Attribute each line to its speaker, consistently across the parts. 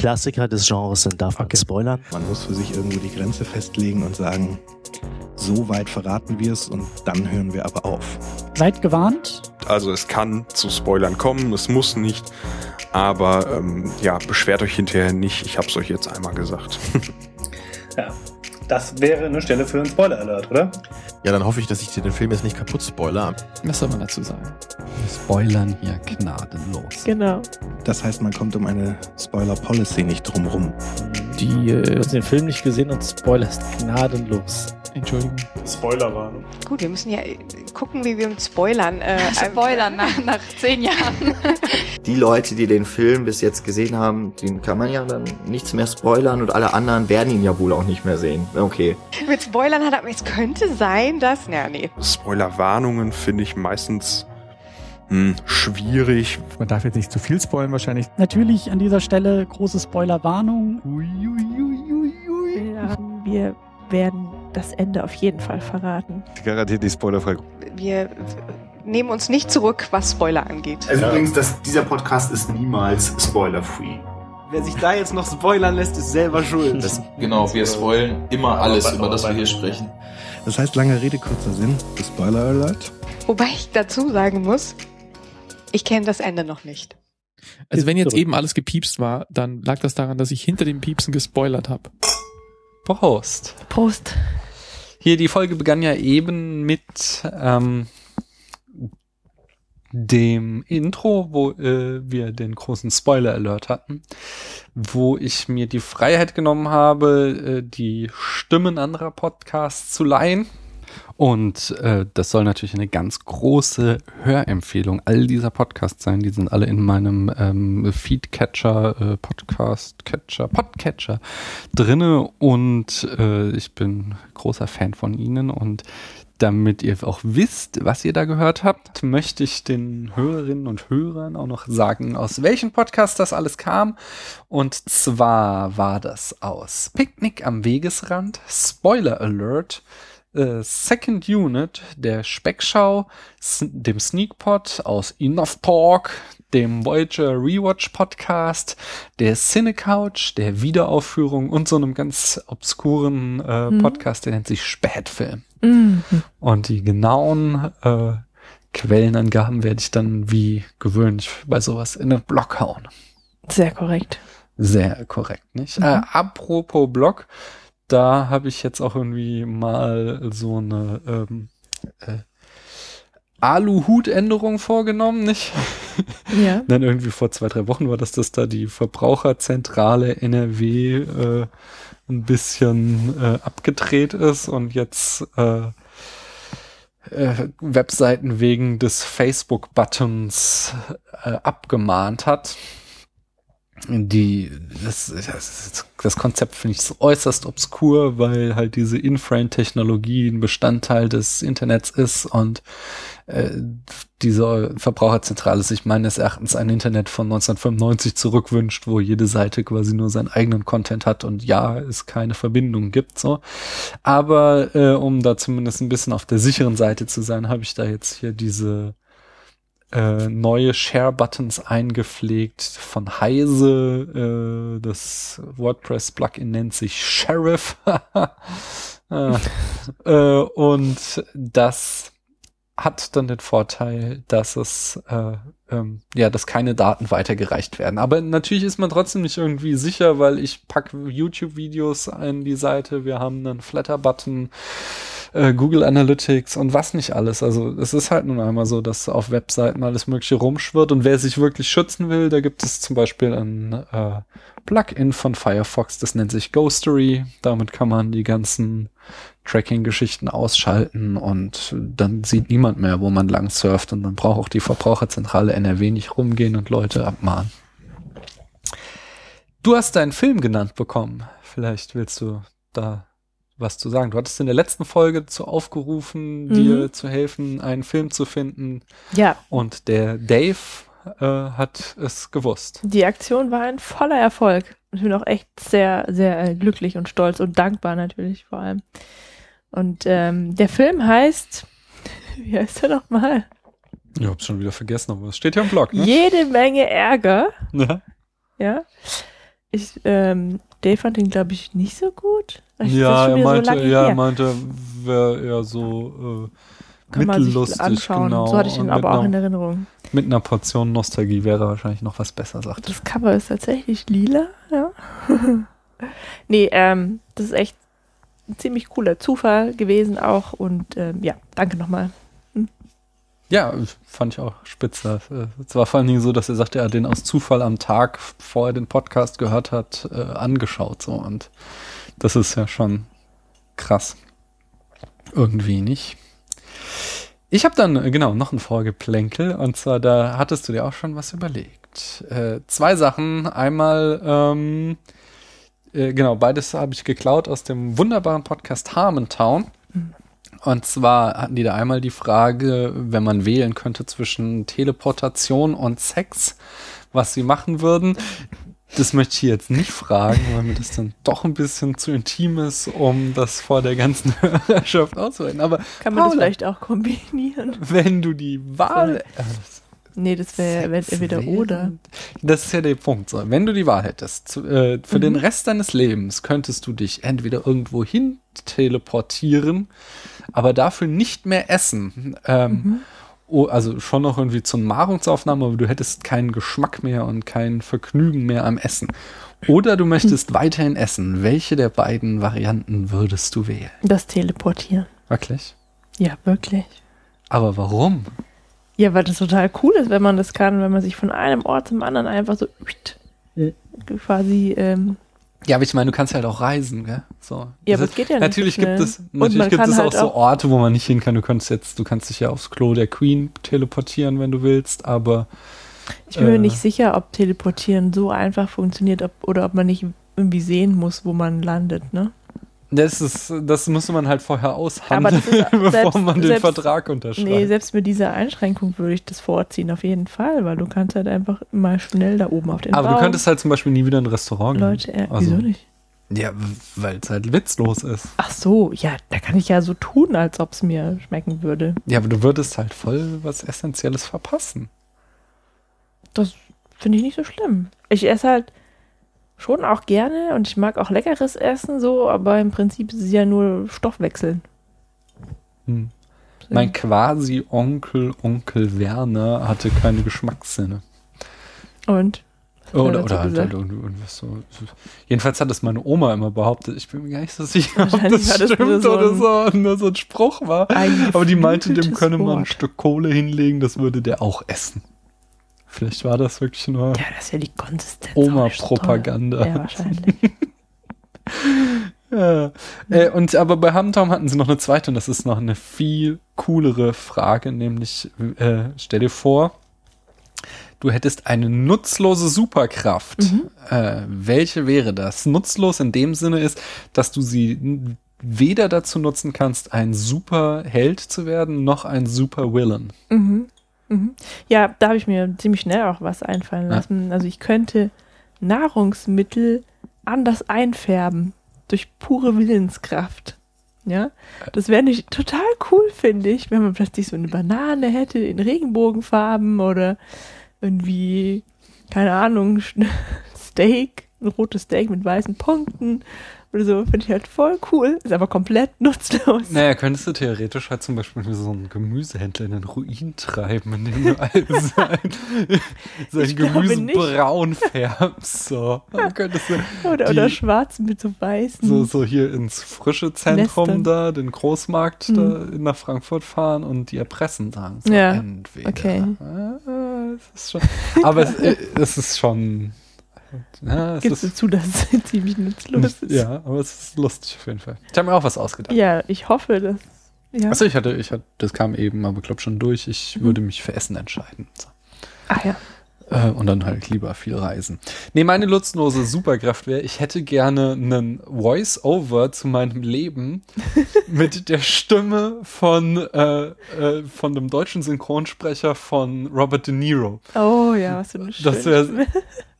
Speaker 1: Klassiker des Genres sind, darf man
Speaker 2: Okay.
Speaker 1: spoilern.
Speaker 3: Man muss für sich irgendwo die Grenze festlegen und sagen, so weit verraten wir es und dann hören wir aber auf.
Speaker 4: Seid gewarnt.
Speaker 5: Also es kann zu Spoilern kommen, es muss nicht. Aber ähm, ja, beschwert euch hinterher nicht. Ich habe es euch jetzt einmal gesagt.
Speaker 2: Ja. Das wäre eine Stelle für einen Spoiler-Alert, oder?
Speaker 6: Ja, dann hoffe ich, dass ich dir den Film jetzt nicht kaputt spoiler.
Speaker 7: Was soll man dazu sagen? Wir spoilern hier gnadenlos.
Speaker 8: Genau.
Speaker 3: Das heißt, man kommt um eine Spoiler-Policy nicht drumrum.
Speaker 1: Die, äh, hast den Film nicht gesehen und spoilerst gnadenlos.
Speaker 7: Entschuldigung.
Speaker 2: Spoilerwarnung.
Speaker 8: Gut, wir müssen ja äh, gucken, wie wir uns spoilern. Äh,
Speaker 9: Spoilern nach, nach zehn Jahren.
Speaker 10: Die Leute, die den Film bis jetzt gesehen haben, den kann man ja dann nichts mehr spoilern und alle anderen werden ihn ja wohl auch nicht mehr sehen. Okay.
Speaker 8: Mit Spoilern hat er, es könnte sein, dass, ja, nee.
Speaker 5: Spoilerwarnungen finde ich meistens hm, schwierig.
Speaker 2: Man darf jetzt nicht zu viel spoilern wahrscheinlich.
Speaker 4: Natürlich an dieser Stelle große Spoilerwarnung.
Speaker 8: Ja, wir werden das Ende auf jeden Fall verraten.
Speaker 11: Garantiert die spoilerfrei.
Speaker 8: Wir nehmen uns nicht zurück, was Spoiler angeht.
Speaker 10: Also übrigens, das, dieser Podcast ist niemals spoiler-free.
Speaker 12: Wer sich da jetzt noch spoilern lässt, ist selber schuld.
Speaker 13: Das, genau, wir spoilen immer alles, über das wir hier sprechen.
Speaker 3: Das heißt, lange Rede, kurzer Sinn. Spoiler Alert.
Speaker 8: Wobei ich dazu sagen muss, ich kenne das Ende noch nicht.
Speaker 7: Also wenn jetzt eben alles gepiepst war, dann lag das daran, dass ich hinter dem Piepsen gespoilert habe.
Speaker 12: Prost.
Speaker 8: Prost.
Speaker 12: Hier, die Folge begann ja eben mit ähm, dem Intro, wo äh, wir den großen Spoiler-Alert hatten, wo ich mir die Freiheit genommen habe, äh, die Stimmen anderer Podcasts zu leihen.
Speaker 7: Und äh, das soll natürlich eine ganz große Hörempfehlung all dieser Podcasts sein. Die sind alle in meinem ähm, Feedcatcher, äh, Podcast-Catcher, Podcatcher drinne und äh, ich bin großer Fan von ihnen und damit ihr auch wisst, was ihr da gehört habt,
Speaker 12: möchte ich den Hörerinnen und Hörern auch noch sagen, aus welchem Podcast das alles kam. Und zwar war das aus Picknick am Wegesrand, Spoiler Alert, äh, Second Unit, der Speckschau, dem Sneakpot aus Enough Talk, dem Voyager Rewatch Podcast, der Cine Couch, der Wiederaufführung und so einem ganz obskuren äh,
Speaker 8: Mhm.
Speaker 12: Podcast, der nennt sich Spätfilm.
Speaker 8: Mhm.
Speaker 12: Und die genauen äh, Quellenangaben werde ich dann wie gewöhnlich bei sowas in den Blog hauen.
Speaker 8: Sehr korrekt.
Speaker 12: Sehr korrekt, nicht?
Speaker 8: Mhm.
Speaker 12: Äh, apropos Blog, da habe ich jetzt auch irgendwie mal so eine ähm, äh, Aluhut-Änderung vorgenommen, nicht?
Speaker 8: Ja.
Speaker 12: Dann irgendwie vor zwei, drei Wochen war das, dass da die Verbraucherzentrale NRW äh, ein bisschen äh, abgedreht ist und jetzt äh, äh, Webseiten wegen des Facebook-Buttons äh, abgemahnt hat. Die, das, das, das Konzept finde ich so äußerst obskur, weil halt diese Inframe-Technologie ein Bestandteil des Internets ist und äh, diese Verbraucherzentrale sich meines Erachtens ein Internet von 1995 zurückwünscht, wo jede Seite quasi nur seinen eigenen Content hat und ja, es keine Verbindung gibt, so. Aber äh, um da zumindest ein bisschen auf der sicheren Seite zu sein, habe ich da jetzt hier diese äh, neue Share-Buttons eingepflegt von Heise. Äh, das WordPress-Plugin nennt sich Sheriff. äh, äh, und das hat dann den Vorteil, dass es äh, ähm, ja, dass keine Daten weitergereicht werden. Aber natürlich ist man trotzdem nicht irgendwie sicher, weil ich packe YouTube-Videos an die Seite. Wir haben einen Flatter-Button, äh, Google Analytics und was nicht alles. Also es ist halt nun einmal so, dass auf Webseiten alles Mögliche rumschwirrt. Und wer sich wirklich schützen will, da gibt es zum Beispiel ein äh, Plugin von Firefox, das nennt sich Ghostery. Damit kann man die ganzen Tracking-Geschichten ausschalten und dann sieht niemand mehr, wo man lang surft und dann braucht auch die Verbraucherzentrale NRW nicht rumgehen und Leute abmahnen. Du hast deinen Film genannt bekommen. Vielleicht willst du da was zu sagen. Du hattest in der letzten Folge zu aufgerufen,
Speaker 8: Mhm.
Speaker 12: dir zu helfen, einen Film zu finden.
Speaker 8: Ja.
Speaker 12: Und der Dave äh, hat es gewusst.
Speaker 8: Die Aktion war ein voller Erfolg. Ich bin auch echt sehr, sehr äh, glücklich und stolz und dankbar natürlich vor allem. Und ähm, der Film heißt, wie heißt er nochmal?
Speaker 12: Ich hab's schon wieder vergessen, aber es steht ja im Blog, ne?
Speaker 8: Jede Menge Ärger.
Speaker 12: Ja.
Speaker 8: Ja. Ich, ähm, Dave fand ihn, glaube ich, nicht so gut. Ich,
Speaker 12: ja, er meinte,
Speaker 8: so
Speaker 12: ja, er meinte, wäre eher so äh,
Speaker 8: Kann man sich
Speaker 12: mittellustig,
Speaker 8: anschauen.
Speaker 12: genau.
Speaker 8: So hatte ich ihn aber auch in
Speaker 12: einer,
Speaker 8: Erinnerung.
Speaker 12: Mit einer Portion Nostalgie wäre er wahrscheinlich noch was besser, sagt er.
Speaker 8: Das Cover ist tatsächlich lila, ja. nee, ähm, das ist echt ein ziemlich cooler Zufall gewesen auch und ähm, ja, danke nochmal.
Speaker 12: Ja, fand ich auch spitze. Es war vor allen Dingen so, dass er sagte, er hat den aus Zufall am Tag, bevor er den Podcast gehört hat, äh, angeschaut. So und das ist ja schon krass. Irgendwie nicht. Ich habe dann äh, genau noch ein Vorgeplänkel und zwar da hattest du dir auch schon was überlegt. Äh, zwei Sachen. Einmal ähm, äh, genau beides habe ich geklaut aus dem wunderbaren Podcast Harmontown. Und zwar hatten die da einmal die Frage, wenn man wählen könnte zwischen Teleportation und Sex, was sie machen würden. Das möchte ich jetzt nicht fragen, weil mir das dann doch ein bisschen zu intim ist, um das vor der ganzen Hörerschaft auszuhalten. Aber
Speaker 8: Kann man das
Speaker 12: Paula,
Speaker 8: vielleicht auch kombinieren?
Speaker 12: wenn du die Wahl, äh,
Speaker 8: Nee, das wäre wär entweder oder.
Speaker 12: das ist ja der Punkt. So. Wenn du die Wahl hättest, zu, äh, für
Speaker 8: Mhm.
Speaker 12: den Rest deines Lebens könntest du dich entweder irgendwo hin teleportieren, aber dafür nicht mehr essen. Ähm,
Speaker 8: Mhm.
Speaker 12: oh, also schon noch irgendwie zur Nahrungsaufnahme, aber du hättest keinen Geschmack mehr und kein Vergnügen mehr am Essen. Oder du möchtest weiterhin essen. Welche der beiden Varianten würdest du wählen?
Speaker 8: Das Teleportieren.
Speaker 12: Wirklich?
Speaker 8: Ja, wirklich.
Speaker 12: Aber warum?
Speaker 8: Ja, weil das total cool ist, wenn man das kann, wenn man sich von einem Ort zum anderen einfach so quasi ähm,
Speaker 12: Ja, aber ich meine, du kannst halt auch reisen, gell? So.
Speaker 8: Ja,
Speaker 12: Das
Speaker 8: aber es geht ja nicht
Speaker 12: Natürlich
Speaker 8: so
Speaker 12: gibt es, natürlich gibt es auch
Speaker 8: halt
Speaker 12: so
Speaker 8: auch-
Speaker 12: Orte, wo man nicht hin kann. Du kannst jetzt, du kannst dich ja aufs Klo der Queen teleportieren, wenn du willst, aber
Speaker 8: Ich bin mir
Speaker 12: Äh.
Speaker 8: nicht sicher, ob Teleportieren so einfach funktioniert ob, oder ob man nicht irgendwie sehen muss, wo man landet, ne?
Speaker 12: Das ist, das müsste man halt vorher aushandeln, bevor
Speaker 8: selbst-
Speaker 12: man den
Speaker 8: selbst-
Speaker 12: Vertrag unterschreibt.
Speaker 8: Nee, selbst mit dieser Einschränkung würde ich das vorziehen, auf jeden Fall, weil du kannst halt einfach mal schnell da oben auf den
Speaker 12: aber
Speaker 8: Baum.
Speaker 12: du könntest halt zum Beispiel nie wieder in ein Restaurant gehen.
Speaker 8: Leute, äh,
Speaker 12: Also-
Speaker 8: wieso nicht?
Speaker 12: Ja, weil es halt witzlos ist.
Speaker 8: Ach so, ja, da kann ich ja so tun, als ob es mir schmecken würde.
Speaker 12: Ja, aber du würdest halt voll was Essentielles verpassen.
Speaker 8: Das finde ich nicht so schlimm. Ich esse halt schon auch gerne und ich mag auch leckeres Essen so, aber im Prinzip ist es ja nur Stoffwechseln.
Speaker 12: Hm. Mein quasi Onkel, Onkel Werner hatte keine Geschmackssinne.
Speaker 8: Und? Er
Speaker 12: Oder, oder halt, halt irgendwie irgendwas so. Jedenfalls hat das meine Oma immer behauptet. Ich bin mir gar nicht so sicher, ob das stimmt
Speaker 8: so
Speaker 12: oder so, nur so ein Spruch war. Aber die meinte, dem könne man ein. Stück Kohle hinlegen, das würde der auch essen. Vielleicht war das wirklich nur
Speaker 8: Ja, das ist ja die Konsistenz. toll.
Speaker 12: Oma-Propaganda.
Speaker 8: Ja, wahrscheinlich.
Speaker 12: Ja. Äh, und aber bei Hamtom hatten sie noch eine zweite und das ist noch eine viel coolere Frage, nämlich äh, stell dir vor, du hättest eine nutzlose Superkraft.
Speaker 8: Mhm.
Speaker 12: Äh, welche wäre das? Nutzlos in dem Sinne ist, dass du sie weder dazu nutzen kannst, ein Superheld zu werden, noch ein Supervillain.
Speaker 8: Mhm. Mhm. Ja, da habe ich mir ziemlich schnell auch was einfallen
Speaker 12: Ja.
Speaker 8: lassen. Also ich könnte Nahrungsmittel anders einfärben durch pure Willenskraft. Ja, das wäre nicht total cool, finde ich, wenn man plötzlich so eine Banane hätte in Regenbogenfarben oder irgendwie, keine Ahnung, Steak, ein rotes Steak mit weißen Punkten oder so, finde ich halt voll cool, ist aber komplett nutzlos.
Speaker 12: Naja, könntest du theoretisch halt zum Beispiel so einen Gemüsehändler in den Ruin treiben, indem du all sein, sein Gemüse braun färbst. So. Dann könntest du
Speaker 8: Oder,
Speaker 12: die-
Speaker 8: oder schwarz mit so weißen.
Speaker 12: so, so hier ins frische Zentrum
Speaker 8: Nestern.
Speaker 12: da, den Großmarkt
Speaker 8: Hm.
Speaker 12: da nach Frankfurt fahren und die erpressen sagen. So,
Speaker 8: Ja,
Speaker 12: entweder.
Speaker 8: okay.
Speaker 12: Ah, es schon, aber es, äh, es ist schon. Ja, es
Speaker 8: Gibst du zu, dass es ziemlich nutzlos ist?
Speaker 12: ja, aber es ist lustig auf jeden Fall. Ich habe mir auch was ausgedacht.
Speaker 8: Ja, ich hoffe, dass. Ja.
Speaker 12: Achso, ich hatte, ich hatte, das kam eben, aber glaube schon durch. Ich
Speaker 8: Mhm.
Speaker 12: würde mich für Essen entscheiden. So.
Speaker 8: Ach ja.
Speaker 12: Äh, und dann halt lieber viel reisen. Nee, meine nutzlose Superkraft wäre, ich hätte gerne einen Voice-Over zu meinem Leben mit der Stimme von, äh, äh, von dem deutschen Synchronsprecher von Robert De Niro.
Speaker 8: Oh ja, was für eine
Speaker 12: Das wär,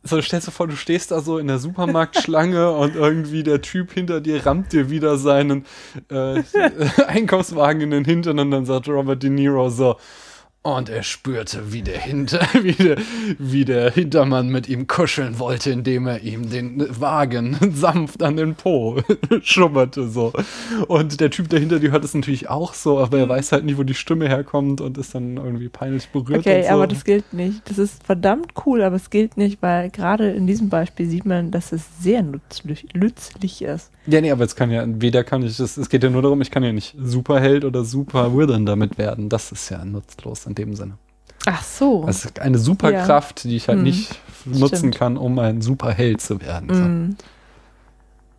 Speaker 12: so stellst du vor, du stehst da so in der Supermarktschlange und irgendwie der Typ hinter dir rammt dir wieder seinen äh, Einkaufswagen in den Hintern und dann sagt Robert De Niro so, Und er spürte, wie der, Hinter, wie, der, wie der Hintermann mit ihm kuscheln wollte, indem er ihm den Wagen sanft an den Po schummerte. So. Und der Typ dahinter, die hört es natürlich auch so, aber er weiß halt nie, wo die Stimme herkommt und ist dann irgendwie peinlich berührt.
Speaker 8: Okay,
Speaker 12: so.
Speaker 8: aber das gilt nicht. Das ist verdammt cool, aber es gilt nicht, weil gerade in diesem Beispiel sieht man, dass es sehr nützlich, nützlich ist.
Speaker 12: Ja, nee, aber es kann ja, weder kann ich, es, es geht ja nur darum, ich kann ja nicht Superheld oder Supervillain damit werden. Das ist ja nutzlos in dem Sinne.
Speaker 8: Ach so.
Speaker 12: Das ist eine Superkraft, die ich halt
Speaker 8: Hm,
Speaker 12: nicht nutzen
Speaker 8: stimmt.
Speaker 12: kann, um ein Superheld zu werden. So.
Speaker 8: Mm.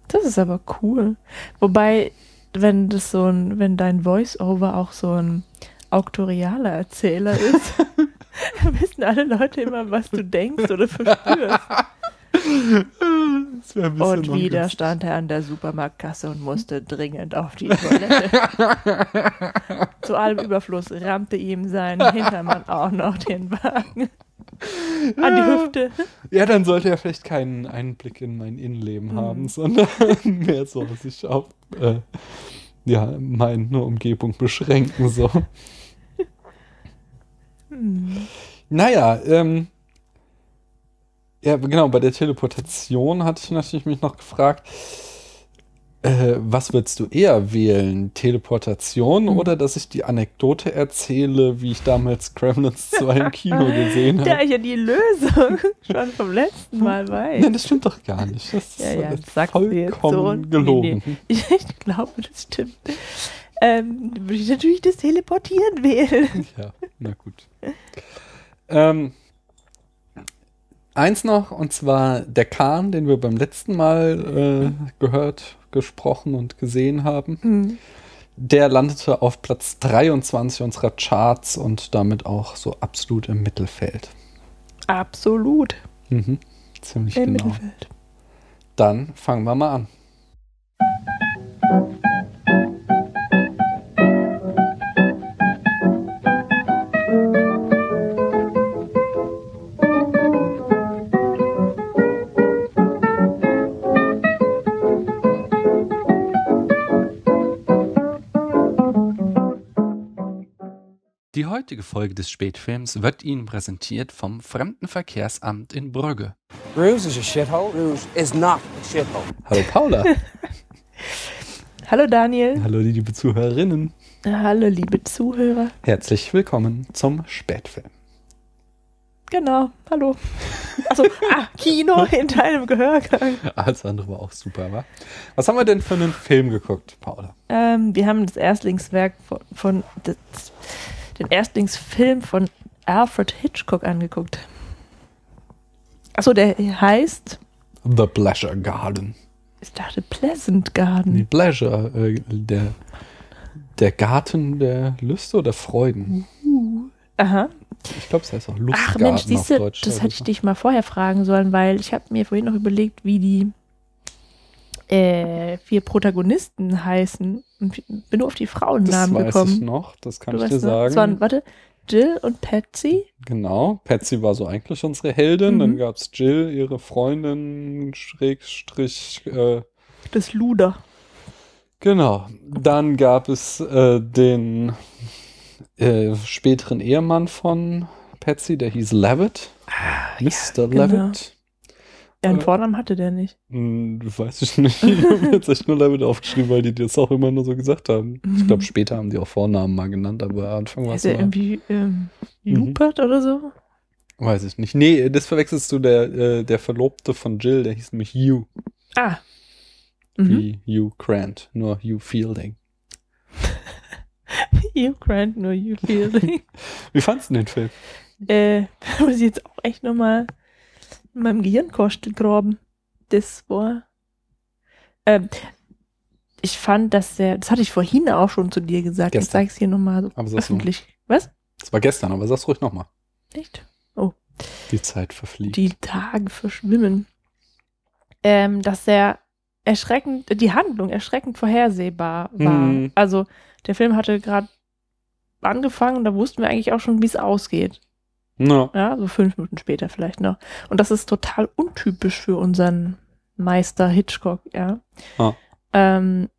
Speaker 8: Das ist aber cool. Wobei, wenn das so ein, wenn dein Voice-Over auch so ein auktorialer Erzähler ist, dann wissen alle Leute immer, was du denkst oder verspürst.
Speaker 12: Ein
Speaker 8: Und wieder stand er an der Supermarktkasse und musste dringend auf die Toilette. Zu allem Überfluss rammte ihm sein Hintermann auch noch den Wagen an die Hüfte.
Speaker 12: Ja, dann sollte er vielleicht keinen Einblick in mein Innenleben
Speaker 8: Mhm.
Speaker 12: haben, sondern mehr so sich auf äh, ja, meine Umgebung beschränken. So.
Speaker 8: Hm.
Speaker 12: Naja, ähm, ja, genau, bei der Teleportation hatte ich natürlich mich noch gefragt, äh, was würdest du eher wählen? Teleportation
Speaker 8: Hm.
Speaker 12: oder dass ich die Anekdote erzähle, wie ich damals Gremlins 2 im Kino gesehen
Speaker 8: Da
Speaker 12: habe?
Speaker 8: ich ja die Lösung schon vom letzten Mal weiß.
Speaker 12: Nein, das stimmt doch gar nicht. Das
Speaker 8: Ja,
Speaker 12: ist
Speaker 8: ja, das jetzt so.
Speaker 12: vollkommen gelogen.
Speaker 8: Nee, nee. Ich, ich glaube, das stimmt. Ähm, würde ich natürlich das Teleportieren wählen.
Speaker 12: Ja, na gut. ähm, eins noch, und zwar der Kahn, den wir beim letzten Mal äh, gehört, gesprochen und gesehen haben.
Speaker 8: Hm.
Speaker 12: Der landete auf Platz 23 unserer Charts und damit auch so absolut im Mittelfeld.
Speaker 8: Absolut.
Speaker 12: Mhm. Ziemlich
Speaker 8: Im
Speaker 12: genau.
Speaker 8: Mittelfeld.
Speaker 12: Dann fangen wir mal an. Die heutige Folge des Spätfilms wird Ihnen präsentiert vom Fremdenverkehrsamt in Brügge.
Speaker 14: Ruse is a shithole. Ruse is not a shithole.
Speaker 12: Hallo Paula.
Speaker 8: Hallo Daniel.
Speaker 12: Hallo liebe Zuhörerinnen.
Speaker 8: Hallo liebe Zuhörer.
Speaker 12: Herzlich willkommen zum Spätfilm.
Speaker 8: Genau, hallo. Achso, ah, Kino in deinem Gehörgang.
Speaker 12: Alles andere war auch super, wa? Was haben wir denn für einen Film geguckt, Paula?
Speaker 8: Ähm, wir haben das Erstlingswerk von, von das, den Erstlingsfilm von Alfred Hitchcock angeguckt. Achso, der heißt,
Speaker 12: The Pleasure Garden.
Speaker 8: ich dachte Pleasant Garden.
Speaker 12: Die Pleasure, äh, der, der Garten der Lüste oder Freuden.
Speaker 8: Aha.
Speaker 12: Ich glaube, es heißt auch Lustgarten
Speaker 8: Ach Mensch,
Speaker 12: auf
Speaker 8: siehst du,
Speaker 12: Deutsch.
Speaker 8: das hätte ich
Speaker 12: so.
Speaker 8: dich mal vorher fragen sollen, weil ich habe mir vorhin noch überlegt, wie die äh, vier Protagonisten heißen und bin nur auf die
Speaker 12: Das
Speaker 8: Frauennamen
Speaker 12: weiß
Speaker 8: gekommen.
Speaker 12: ich noch, das kann
Speaker 8: Du
Speaker 12: ich dir sagen.
Speaker 8: Es waren, warte, Jill und Patsy.
Speaker 12: Genau, Patsy war so eigentlich unsere Heldin. Dann
Speaker 8: Mhm.
Speaker 12: gab es Jill, ihre Freundin, Schrägstrich, äh,
Speaker 8: Das Luder.
Speaker 12: Genau. Dann gab es äh, den äh, späteren Ehemann von Patsy, der hieß Levitt. Mr.
Speaker 8: genau.
Speaker 12: Levitt.
Speaker 8: Ja, einen
Speaker 12: Äh,
Speaker 8: Vornamen hatte der nicht.
Speaker 12: Hm, weiß ich nicht. Ich habe jetzt echt nur Levitt aufgeschrieben, weil die das auch immer nur so gesagt haben. Ich glaube,
Speaker 8: Mhm.
Speaker 12: später haben die auch Vornamen mal genannt, aber am Anfang war es
Speaker 8: Ist er
Speaker 12: immer,
Speaker 8: irgendwie ähm,
Speaker 12: Mhm.
Speaker 8: Rupert oder so?
Speaker 12: weiß ich nicht. Nee, das verwechselst du, der, äh, der Verlobte von Jill, der hieß nämlich Hugh,
Speaker 8: Ah. Mhm.
Speaker 12: wie Hugh Grant, nur Hugh Fielding.
Speaker 8: Hugh Grant, nur Hugh Fielding.
Speaker 12: Wie fandst du den Film?
Speaker 8: äh, muss ich jetzt auch echt nochmal in meinem Gehirnkostel graben. Das war. Ähm, ich fand, dass der, das hatte ich vorhin auch schon zu dir gesagt,
Speaker 12: Gestern.
Speaker 8: ich es hier nochmal so
Speaker 12: Aber sag's noch.
Speaker 8: öffentlich. Was?
Speaker 12: Das war gestern, aber sag's ruhig nochmal.
Speaker 8: Nicht? Oh.
Speaker 12: Die Zeit verfliegt.
Speaker 8: Die Tage verschwimmen. Ähm, dass der erschreckend, die Handlung erschreckend vorhersehbar war.
Speaker 12: Mhm.
Speaker 8: Also, der Film hatte gerade angefangen, da wussten wir eigentlich auch schon, wie es ausgeht.
Speaker 12: No.
Speaker 8: Ja, so fünf Minuten später vielleicht noch. Und das ist total untypisch für unseren Meister Hitchcock, ja.
Speaker 12: Ah.
Speaker 8: Ähm,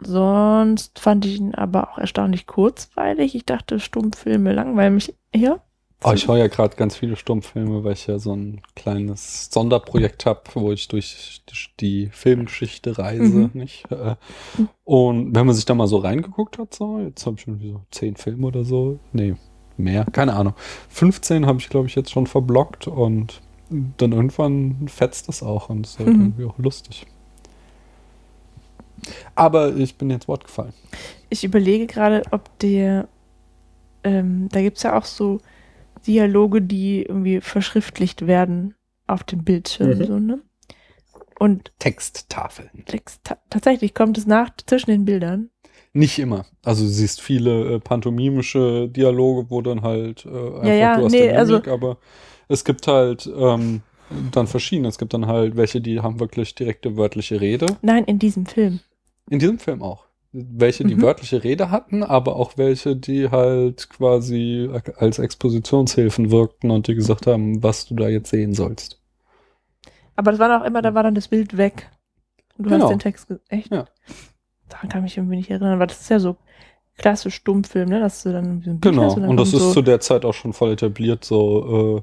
Speaker 8: sonst fand ich ihn aber auch erstaunlich kurzweilig. Ich dachte, Stummfilme langweilen mich eher.
Speaker 12: Oh, ich schaue ja gerade ganz viele Stummfilme, weil ich ja so ein kleines Sonderprojekt habe, wo ich durch die Filmgeschichte reise,
Speaker 8: Mhm.
Speaker 12: nicht? Und wenn man sich da mal so reingeguckt hat, so, jetzt habe ich schon so zehn Filme oder so, nee, mehr, keine Ahnung. 15 habe ich, glaube ich, jetzt schon verblockt und dann irgendwann fetzt das auch und ist halt
Speaker 8: Mhm.
Speaker 12: irgendwie auch lustig. Aber ich bin jetzt Wort gefallen.
Speaker 8: Ich überlege gerade, ob der, ähm, da gibt es ja auch so Dialoge, die irgendwie verschriftlicht werden auf dem Bildschirm,
Speaker 12: Mhm.
Speaker 8: so, ne? Und
Speaker 12: Texttafeln.
Speaker 8: Text, ta tatsächlich kommt es nach zwischen den Bildern.
Speaker 12: Nicht immer. Also du siehst viele äh, pantomimische Dialoge, wo dann halt äh, einfach
Speaker 8: ja,
Speaker 12: du hast
Speaker 8: nee,
Speaker 12: den
Speaker 8: also-
Speaker 12: Mimik, aber es gibt halt ähm, dann verschiedene. Es gibt dann halt welche, die haben wirklich direkte wörtliche Rede.
Speaker 8: Nein, in diesem Film.
Speaker 12: In diesem Film auch. Welche, die
Speaker 8: Mhm.
Speaker 12: wörtliche Rede hatten, aber auch welche, die halt quasi als Expositionshilfen wirkten und dir gesagt haben, was du da jetzt sehen sollst.
Speaker 8: Aber das war auch immer, da war dann das Bild weg. Und du
Speaker 12: Genau.
Speaker 8: hast den Text echt?
Speaker 12: Ja.
Speaker 8: Daran kann ich mich irgendwie nicht erinnern, weil das ist ja so klassisch Stummfilm, ne? Dass du dann so ein Bild
Speaker 12: Genau,
Speaker 8: hast und dann
Speaker 12: und das ist
Speaker 8: so,
Speaker 12: zu der Zeit auch schon voll etabliert. So, äh,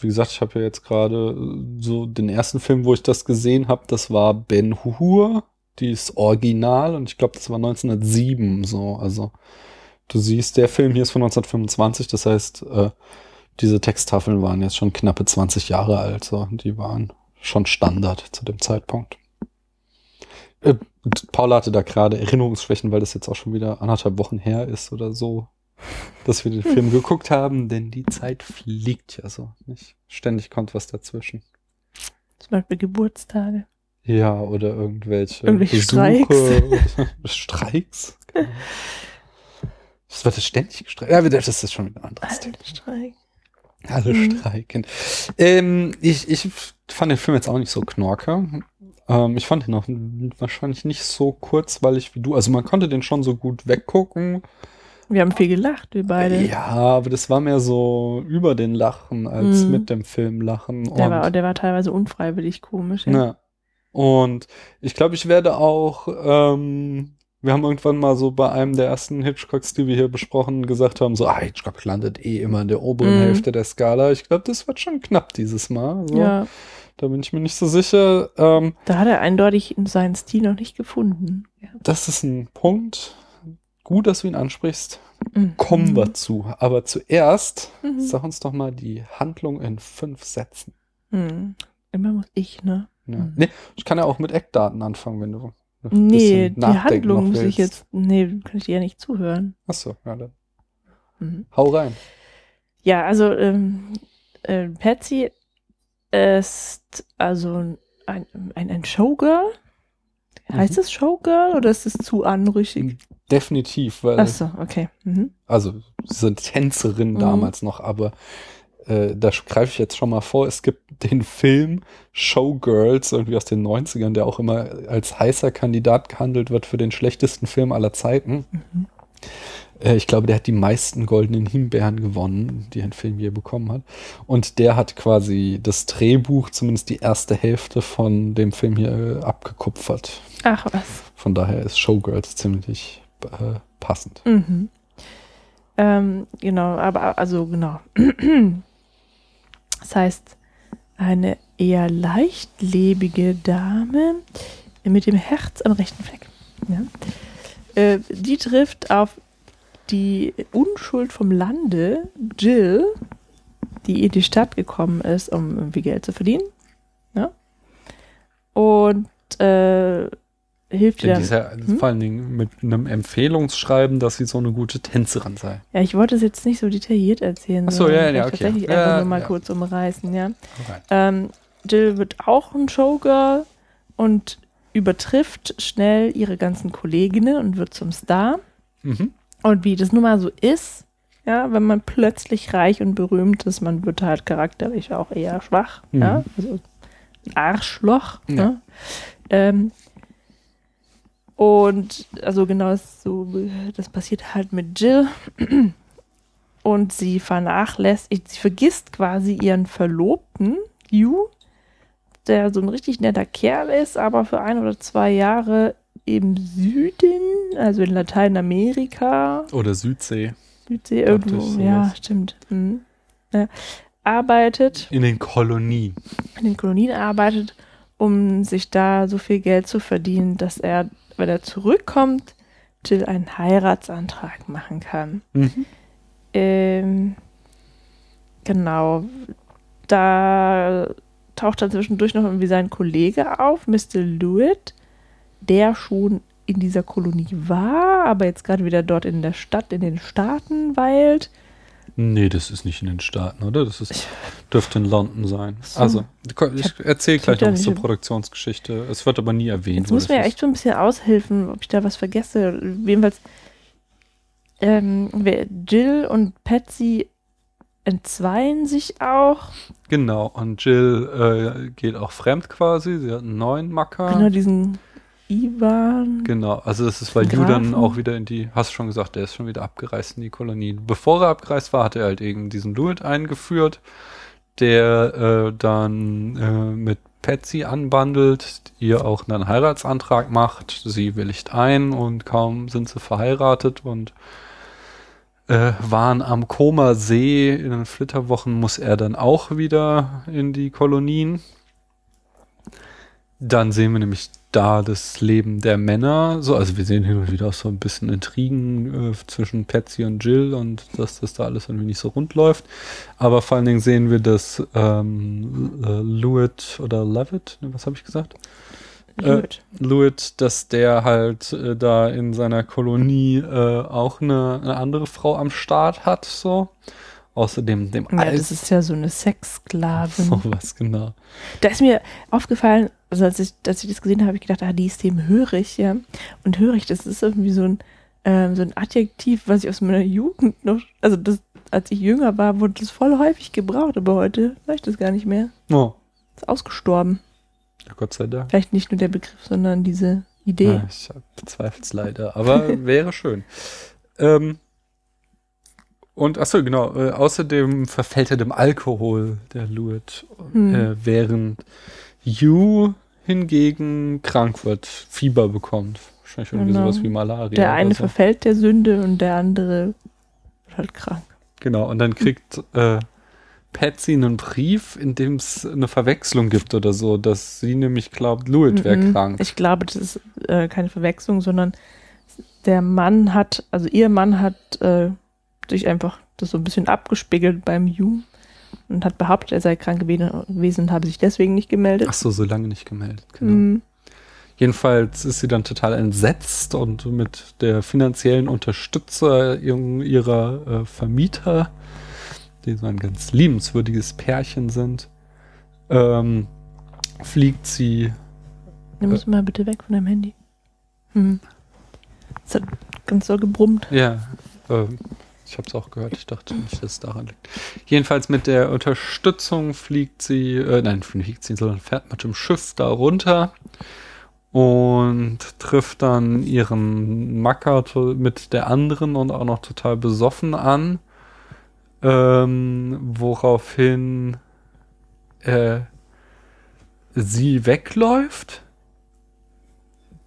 Speaker 12: wie gesagt, ich habe ja jetzt gerade äh, so den ersten Film, wo ich das gesehen habe, das war Ben Hur, die ist original und ich glaube, das war 1907. So, also du siehst, der Film hier ist von 1925, das heißt, äh, diese Texttafeln waren jetzt schon knappe 20 Jahre alt. So, die waren schon Standard zu dem Zeitpunkt. Äh, Paula hatte da gerade Erinnerungsschwächen, weil das jetzt auch schon wieder anderthalb Wochen her ist oder so, dass wir den Film geguckt haben, denn die Zeit fliegt ja so nicht. Ständig kommt was dazwischen.
Speaker 8: zum Beispiel Geburtstage.
Speaker 12: Ja, oder irgendwelche,
Speaker 8: Irgendwelche
Speaker 12: Besuche
Speaker 8: Streiks.
Speaker 12: Streiks. Das wird das ständig gestreikt. Ja, das ist schon wieder ein anderes Thema.
Speaker 8: Streik.
Speaker 12: Alle
Speaker 8: Mhm.
Speaker 12: streiken. Ähm, ich, ich fand den Film jetzt auch nicht so knorke. Ähm, ich fand ihn auch wahrscheinlich nicht so kurzweilig wie du. Also man konnte den schon so gut weggucken.
Speaker 8: Wir haben viel gelacht, wir beide.
Speaker 12: Ja, aber das war mehr so über den Lachen als
Speaker 8: Mhm.
Speaker 12: mit dem Film lachen.
Speaker 8: Der
Speaker 12: Und-
Speaker 8: war, der war teilweise unfreiwillig komisch. Ja.
Speaker 12: ja. Und ich glaube, ich werde auch, ähm, wir haben irgendwann mal so bei einem der ersten Hitchcocks, die wir hier besprochen, gesagt haben, so, ah, Hitchcock landet eh immer in der oberen
Speaker 8: Mhm.
Speaker 12: Hälfte der Skala. Ich glaube, das wird schon knapp dieses Mal. So.
Speaker 8: Ja.
Speaker 12: Da bin ich mir nicht so sicher. Ähm,
Speaker 8: Da hat er eindeutig seinen Stil noch nicht gefunden. Ja.
Speaker 12: das ist ein Punkt. Gut, dass du ihn ansprichst.
Speaker 8: Mhm.
Speaker 12: Kommen wir zu. Aber zuerst,
Speaker 8: Mhm.
Speaker 12: sag uns doch mal die Handlung in fünf Sätzen.
Speaker 8: Hm. Immer muss ich, ne?
Speaker 12: Ja. Nee, ich kann ja auch mit Eckdaten anfangen, wenn du.
Speaker 8: Nee, die Handlung muss ich jetzt. Nee, kann ich dir ja nicht zuhören.
Speaker 12: Achso, ja, dann.
Speaker 8: Mhm.
Speaker 12: Hau rein.
Speaker 8: Ja, also ähm, äh, Patsy ist also ein, ein, ein Showgirl. Heißt
Speaker 12: Mhm.
Speaker 8: es Showgirl oder ist es zu anrüchig?
Speaker 12: Definitiv, weil.
Speaker 8: Ach so, okay. Mhm.
Speaker 12: Also, sie sind Tänzerin
Speaker 8: Mhm.
Speaker 12: damals noch, aber äh, da greife ich jetzt schon mal vor. Es gibt den Film Showgirls, irgendwie aus den 90ern, der auch immer als heißer Kandidat gehandelt wird für den schlechtesten Film aller Zeiten.
Speaker 8: Mhm.
Speaker 12: Äh, ich glaube, der hat die meisten goldenen Himbeeren gewonnen, die ein Film je bekommen hat. Und der hat quasi das Drehbuch, zumindest die erste Hälfte von dem Film hier äh, abgekupfert.
Speaker 8: Ach was.
Speaker 12: Von daher ist Showgirls ziemlich äh, passend.
Speaker 8: Mhm. Ähm, genau, aber also genau. Das heißt, eine eher leichtlebige Dame mit dem Herz am rechten Fleck. Ja. Äh, die trifft auf die Unschuld vom Lande, Jill, die in die Stadt gekommen ist, um irgendwie Geld zu verdienen. Ja. Und äh, hilft ihr dann.
Speaker 12: ja
Speaker 8: Hm?
Speaker 12: vor allen Dingen mit einem Empfehlungsschreiben, dass sie so eine gute Tänzerin sei.
Speaker 8: Ja, ich wollte es jetzt nicht so detailliert erzählen.
Speaker 12: Ach so,
Speaker 8: sondern
Speaker 12: ja, ja, okay.
Speaker 8: Tatsächlich
Speaker 12: Ja,
Speaker 8: einfach nur mal
Speaker 12: ja.
Speaker 8: kurz umreißen, ja. Ähm, Jill wird auch ein Showgirl und übertrifft schnell ihre ganzen Kolleginnen und wird zum Star.
Speaker 12: Mhm.
Speaker 8: Und wie das nun mal so ist, ja, wenn man plötzlich reich und berühmt ist, man wird halt charakterlich auch eher schwach,
Speaker 12: Mhm.
Speaker 8: ja, also ein Arschloch.
Speaker 12: Ja.
Speaker 8: Ja. Ähm, und also genau das so, das passiert halt mit Jill. Und sie vernachlässigt, sie vergisst quasi ihren Verlobten, Hugh, der so ein richtig netter Kerl ist, aber für ein oder zwei Jahre im Süden, also in Lateinamerika,
Speaker 12: Oder Südsee.
Speaker 8: Südsee irgendwo, ja, stimmt. Mhm. Ja, arbeitet,
Speaker 12: In den Kolonien.
Speaker 8: in den Kolonien arbeitet, um sich da so viel Geld zu verdienen, dass er, wenn er zurückkommt, Jill einen Heiratsantrag machen kann.
Speaker 12: Mhm.
Speaker 8: Ähm, genau. Da taucht dann zwischendurch noch irgendwie sein Kollege auf, Mr. Lewitt, der schon in dieser Kolonie war, aber jetzt gerade wieder dort in der Stadt, in den Staaten weilt.
Speaker 12: Nee, das ist nicht in den Staaten, oder? Das ist, dürfte in London sein.
Speaker 8: So.
Speaker 12: Also, ich erzähle gleich noch was zur Produktionsgeschichte. Es wird aber nie erwähnt.
Speaker 8: Jetzt muss mir ja echt so ein bisschen aushelfen, ob ich da was vergesse. Jedenfalls, ähm, Jill und Patsy entzweien sich auch.
Speaker 12: Genau, und Jill äh, geht auch fremd quasi. Sie hat einen neuen Macker.
Speaker 8: Genau, diesen Ivan.
Speaker 12: Genau, also das ist, weil
Speaker 8: Den
Speaker 12: Yu dann
Speaker 8: Grafen.
Speaker 12: auch wieder in die, hast schon gesagt, der ist schon wieder abgereist in die Kolonien. Bevor er abgereist war, hat er halt eben diesen Lewitt eingeführt, der äh, dann äh, mit Patsy anbandelt, ihr auch einen Heiratsantrag macht. Sie willigt ein und kaum sind sie verheiratet und äh, waren am Koma See. In den Flitterwochen muss er dann auch wieder in die Kolonien. Dann sehen wir nämlich da das Leben der Männer. So, also wir sehen hin und wieder auch so ein bisschen Intrigen äh, zwischen Patsy und Jill und dass das da alles irgendwie nicht so rund läuft. Aber vor allen Dingen sehen wir, dass ähm, äh, Lewitt oder Levitt, ne, was habe ich gesagt?
Speaker 8: Lewitt.
Speaker 12: Äh, Lewitt, dass der halt äh, da in seiner Kolonie äh, auch eine, eine andere Frau am Start hat, so. Außerdem dem
Speaker 8: Ja,
Speaker 12: Al-
Speaker 8: das ist ja so eine Sexsklavin.
Speaker 12: so was, genau.
Speaker 8: Da ist mir aufgefallen, also als ich, als ich das gesehen habe, habe ich gedacht, ah, die ist dem hörig, ja. Und hörig, das ist irgendwie so ein, ähm, so ein Adjektiv, was ich aus meiner Jugend noch, also das, als ich jünger war, wurde das voll häufig gebraucht, aber heute höre ich das gar nicht mehr.
Speaker 12: Oh,
Speaker 8: Ist ausgestorben.
Speaker 12: Ja, Gott sei Dank.
Speaker 8: Vielleicht nicht nur der Begriff, sondern diese Idee.
Speaker 12: Ja, ich bezweifle es leider, aber wäre schön. Ähm, und achso, genau, äh, außerdem verfällt er dem Alkohol, der Lewitt,
Speaker 8: Hm.
Speaker 12: äh, während Yu hingegen krank wird, Fieber bekommt. Wahrscheinlich irgendwie
Speaker 8: Genau.
Speaker 12: sowas wie Malaria.
Speaker 8: Der eine
Speaker 12: so.
Speaker 8: verfällt der Sünde und der andere wird halt krank.
Speaker 12: Genau, und dann kriegt äh, Patsy einen Brief, in dem es eine Verwechslung gibt oder so, dass sie nämlich glaubt, Lewitt wäre
Speaker 8: Mhm.
Speaker 12: krank.
Speaker 8: Ich glaube, das ist äh, keine Verwechslung, sondern der Mann hat, also ihr Mann hat äh, sich einfach das so ein bisschen abgespiegelt beim Ju und hat behauptet, er sei krank gewesen gewesen und habe sich deswegen nicht gemeldet.
Speaker 12: Ach so, so lange nicht gemeldet. Genau.
Speaker 8: Mhm.
Speaker 12: Jedenfalls ist sie dann total entsetzt und mit der finanziellen Unterstützung ihrer äh, Vermieter, die so ein ganz liebenswürdiges Pärchen sind, ähm, fliegt sie.
Speaker 8: Nimm es mal bitte weg von deinem Handy. Hm. Es hat ganz so gebrummt.
Speaker 12: Ja, ähm, ich habe es auch gehört. Ich dachte nicht, dass es daran liegt. Jedenfalls mit der Unterstützung fliegt sie, äh, nein, fliegt sie, sondern fährt mit dem Schiff da runter und trifft dann ihren Macker mit der anderen und auch noch total besoffen an, ähm, woraufhin äh, sie wegläuft.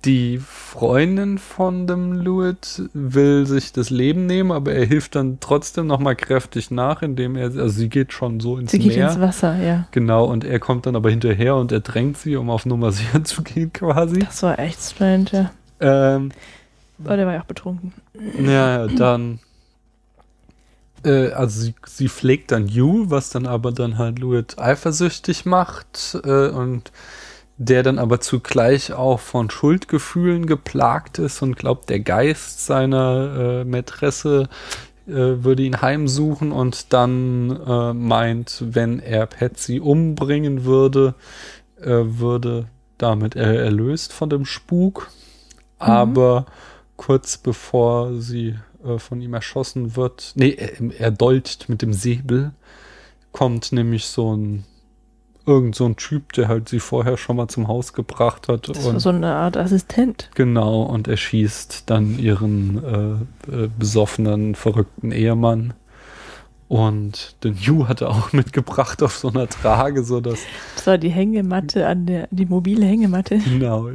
Speaker 12: Die Freundin von dem Lewitt will sich das Leben nehmen, aber er hilft dann trotzdem nochmal kräftig nach, indem er, also sie geht schon so ins
Speaker 8: Sie geht ins Wasser, ja.
Speaker 12: Genau, und er kommt dann aber hinterher und er drängt sie, um auf Nummer sicher zu gehen quasi.
Speaker 8: Das war echt strange, ja.
Speaker 12: Ähm,
Speaker 8: Aber der war ja auch betrunken.
Speaker 12: ja, dann. Äh, also sie, sie pflegt dann Yu, was dann aber dann halt Lewitt eifersüchtig macht äh, und der dann aber zugleich auch von Schuldgefühlen geplagt ist und glaubt, der Geist seiner äh, Mätresse äh, würde ihn heimsuchen und dann äh, meint, wenn er Patsy umbringen würde, äh, würde damit er erlöst von dem Spuk. Aber kurz bevor sie äh, von ihm erschossen wird, nee, er, er dolcht mit dem Säbel, kommt nämlich so ein irgend so ein Typ, der halt sie vorher schon mal zum Haus gebracht hat.
Speaker 8: Das
Speaker 12: und
Speaker 8: war so eine Art Assistent.
Speaker 12: Genau, und er schießt dann ihren äh, äh, besoffenen, verrückten Ehemann. Und den Yu hat er auch mitgebracht auf so einer Trage, so dass
Speaker 8: Das war die Hängematte an der, die mobile Hängematte.
Speaker 12: genau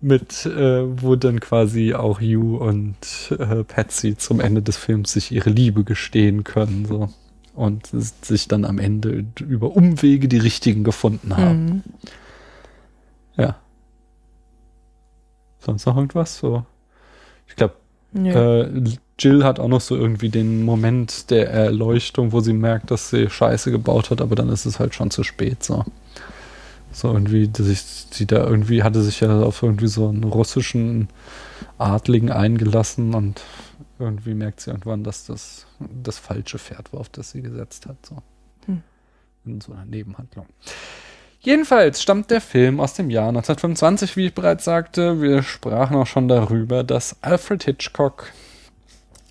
Speaker 12: mit, äh, wo dann quasi auch Hugh und äh, Patsy zum Ende des Films sich ihre Liebe gestehen können, so. Und sich dann am Ende über Umwege die richtigen gefunden haben.
Speaker 8: Mhm.
Speaker 12: Ja. Sonst noch irgendwas? So. Ich glaube,
Speaker 8: Nö.
Speaker 12: äh, Jill hat auch noch so irgendwie den Moment der Erleuchtung, wo sie merkt, dass sie Scheiße gebaut hat, aber dann ist es halt schon zu spät. So, so irgendwie, dass ich sie da irgendwie hatte sich ja auf irgendwie so einen russischen Adligen eingelassen und irgendwie merkt sie irgendwann, dass das das falsche Pferd war, auf das sie gesetzt hat. So.
Speaker 8: Hm.
Speaker 12: In so einer Nebenhandlung. Jedenfalls stammt der Film aus dem Jahr 1925, wie ich bereits sagte. Wir sprachen auch schon darüber, dass Alfred Hitchcock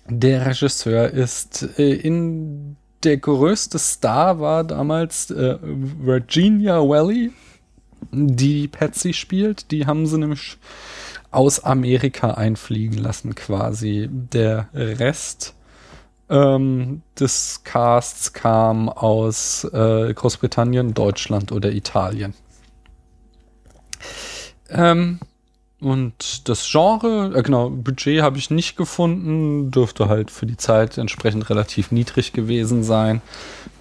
Speaker 12: der Regisseur ist. Äh, In der größte Star war damals äh, Virginia Valley, die Patsy spielt. Die haben sie nämlich aus Amerika einfliegen lassen, quasi. Der Rest ähm, des Casts kam aus äh, Großbritannien, Deutschland oder Italien. Ähm, und das Genre, äh, genau, Budget habe ich nicht gefunden, dürfte halt für die Zeit entsprechend relativ niedrig gewesen sein.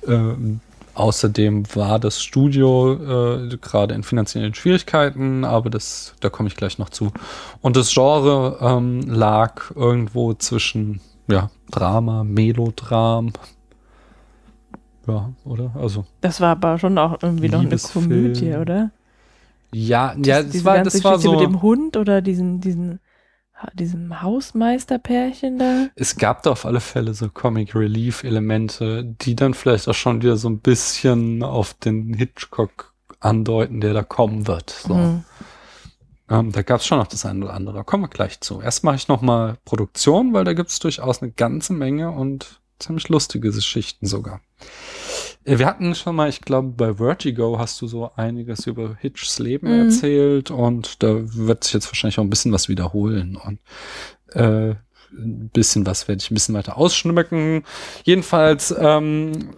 Speaker 12: Ähm, außerdem war das Studio äh, gerade in finanziellen Schwierigkeiten, aber das, da komme ich gleich noch zu. Und das Genre ähm, lag irgendwo zwischen ja, Drama, Melodram. Ja, oder? Also.
Speaker 8: Das war aber schon auch irgendwie noch eine. Komödie, oder?
Speaker 12: Ja, ja,
Speaker 8: Diese
Speaker 12: das war, das war
Speaker 8: Geschichte
Speaker 12: so.
Speaker 8: mit dem Hund oder diesen, diesen, diesem Hausmeisterpärchen da.
Speaker 12: Es gab da auf alle Fälle so Comic Relief Elemente, die dann vielleicht auch schon wieder so ein bisschen auf den Hitchcock andeuten, der da kommen wird. So.
Speaker 8: Mhm.
Speaker 12: Ähm, da gab es schon noch das eine oder andere. Kommen wir gleich zu. Erst mache ich noch mal Produktion, weil da gibt es durchaus eine ganze Menge und ziemlich lustige Geschichten sogar. Äh, Wir hatten schon mal, ich glaube, bei Vertigo hast du so einiges über Hitchs Leben
Speaker 8: Mhm.
Speaker 12: erzählt und da wird sich jetzt wahrscheinlich auch ein bisschen was wiederholen und äh, ein bisschen was werde ich ein bisschen weiter ausschmücken. Jedenfalls, ähm,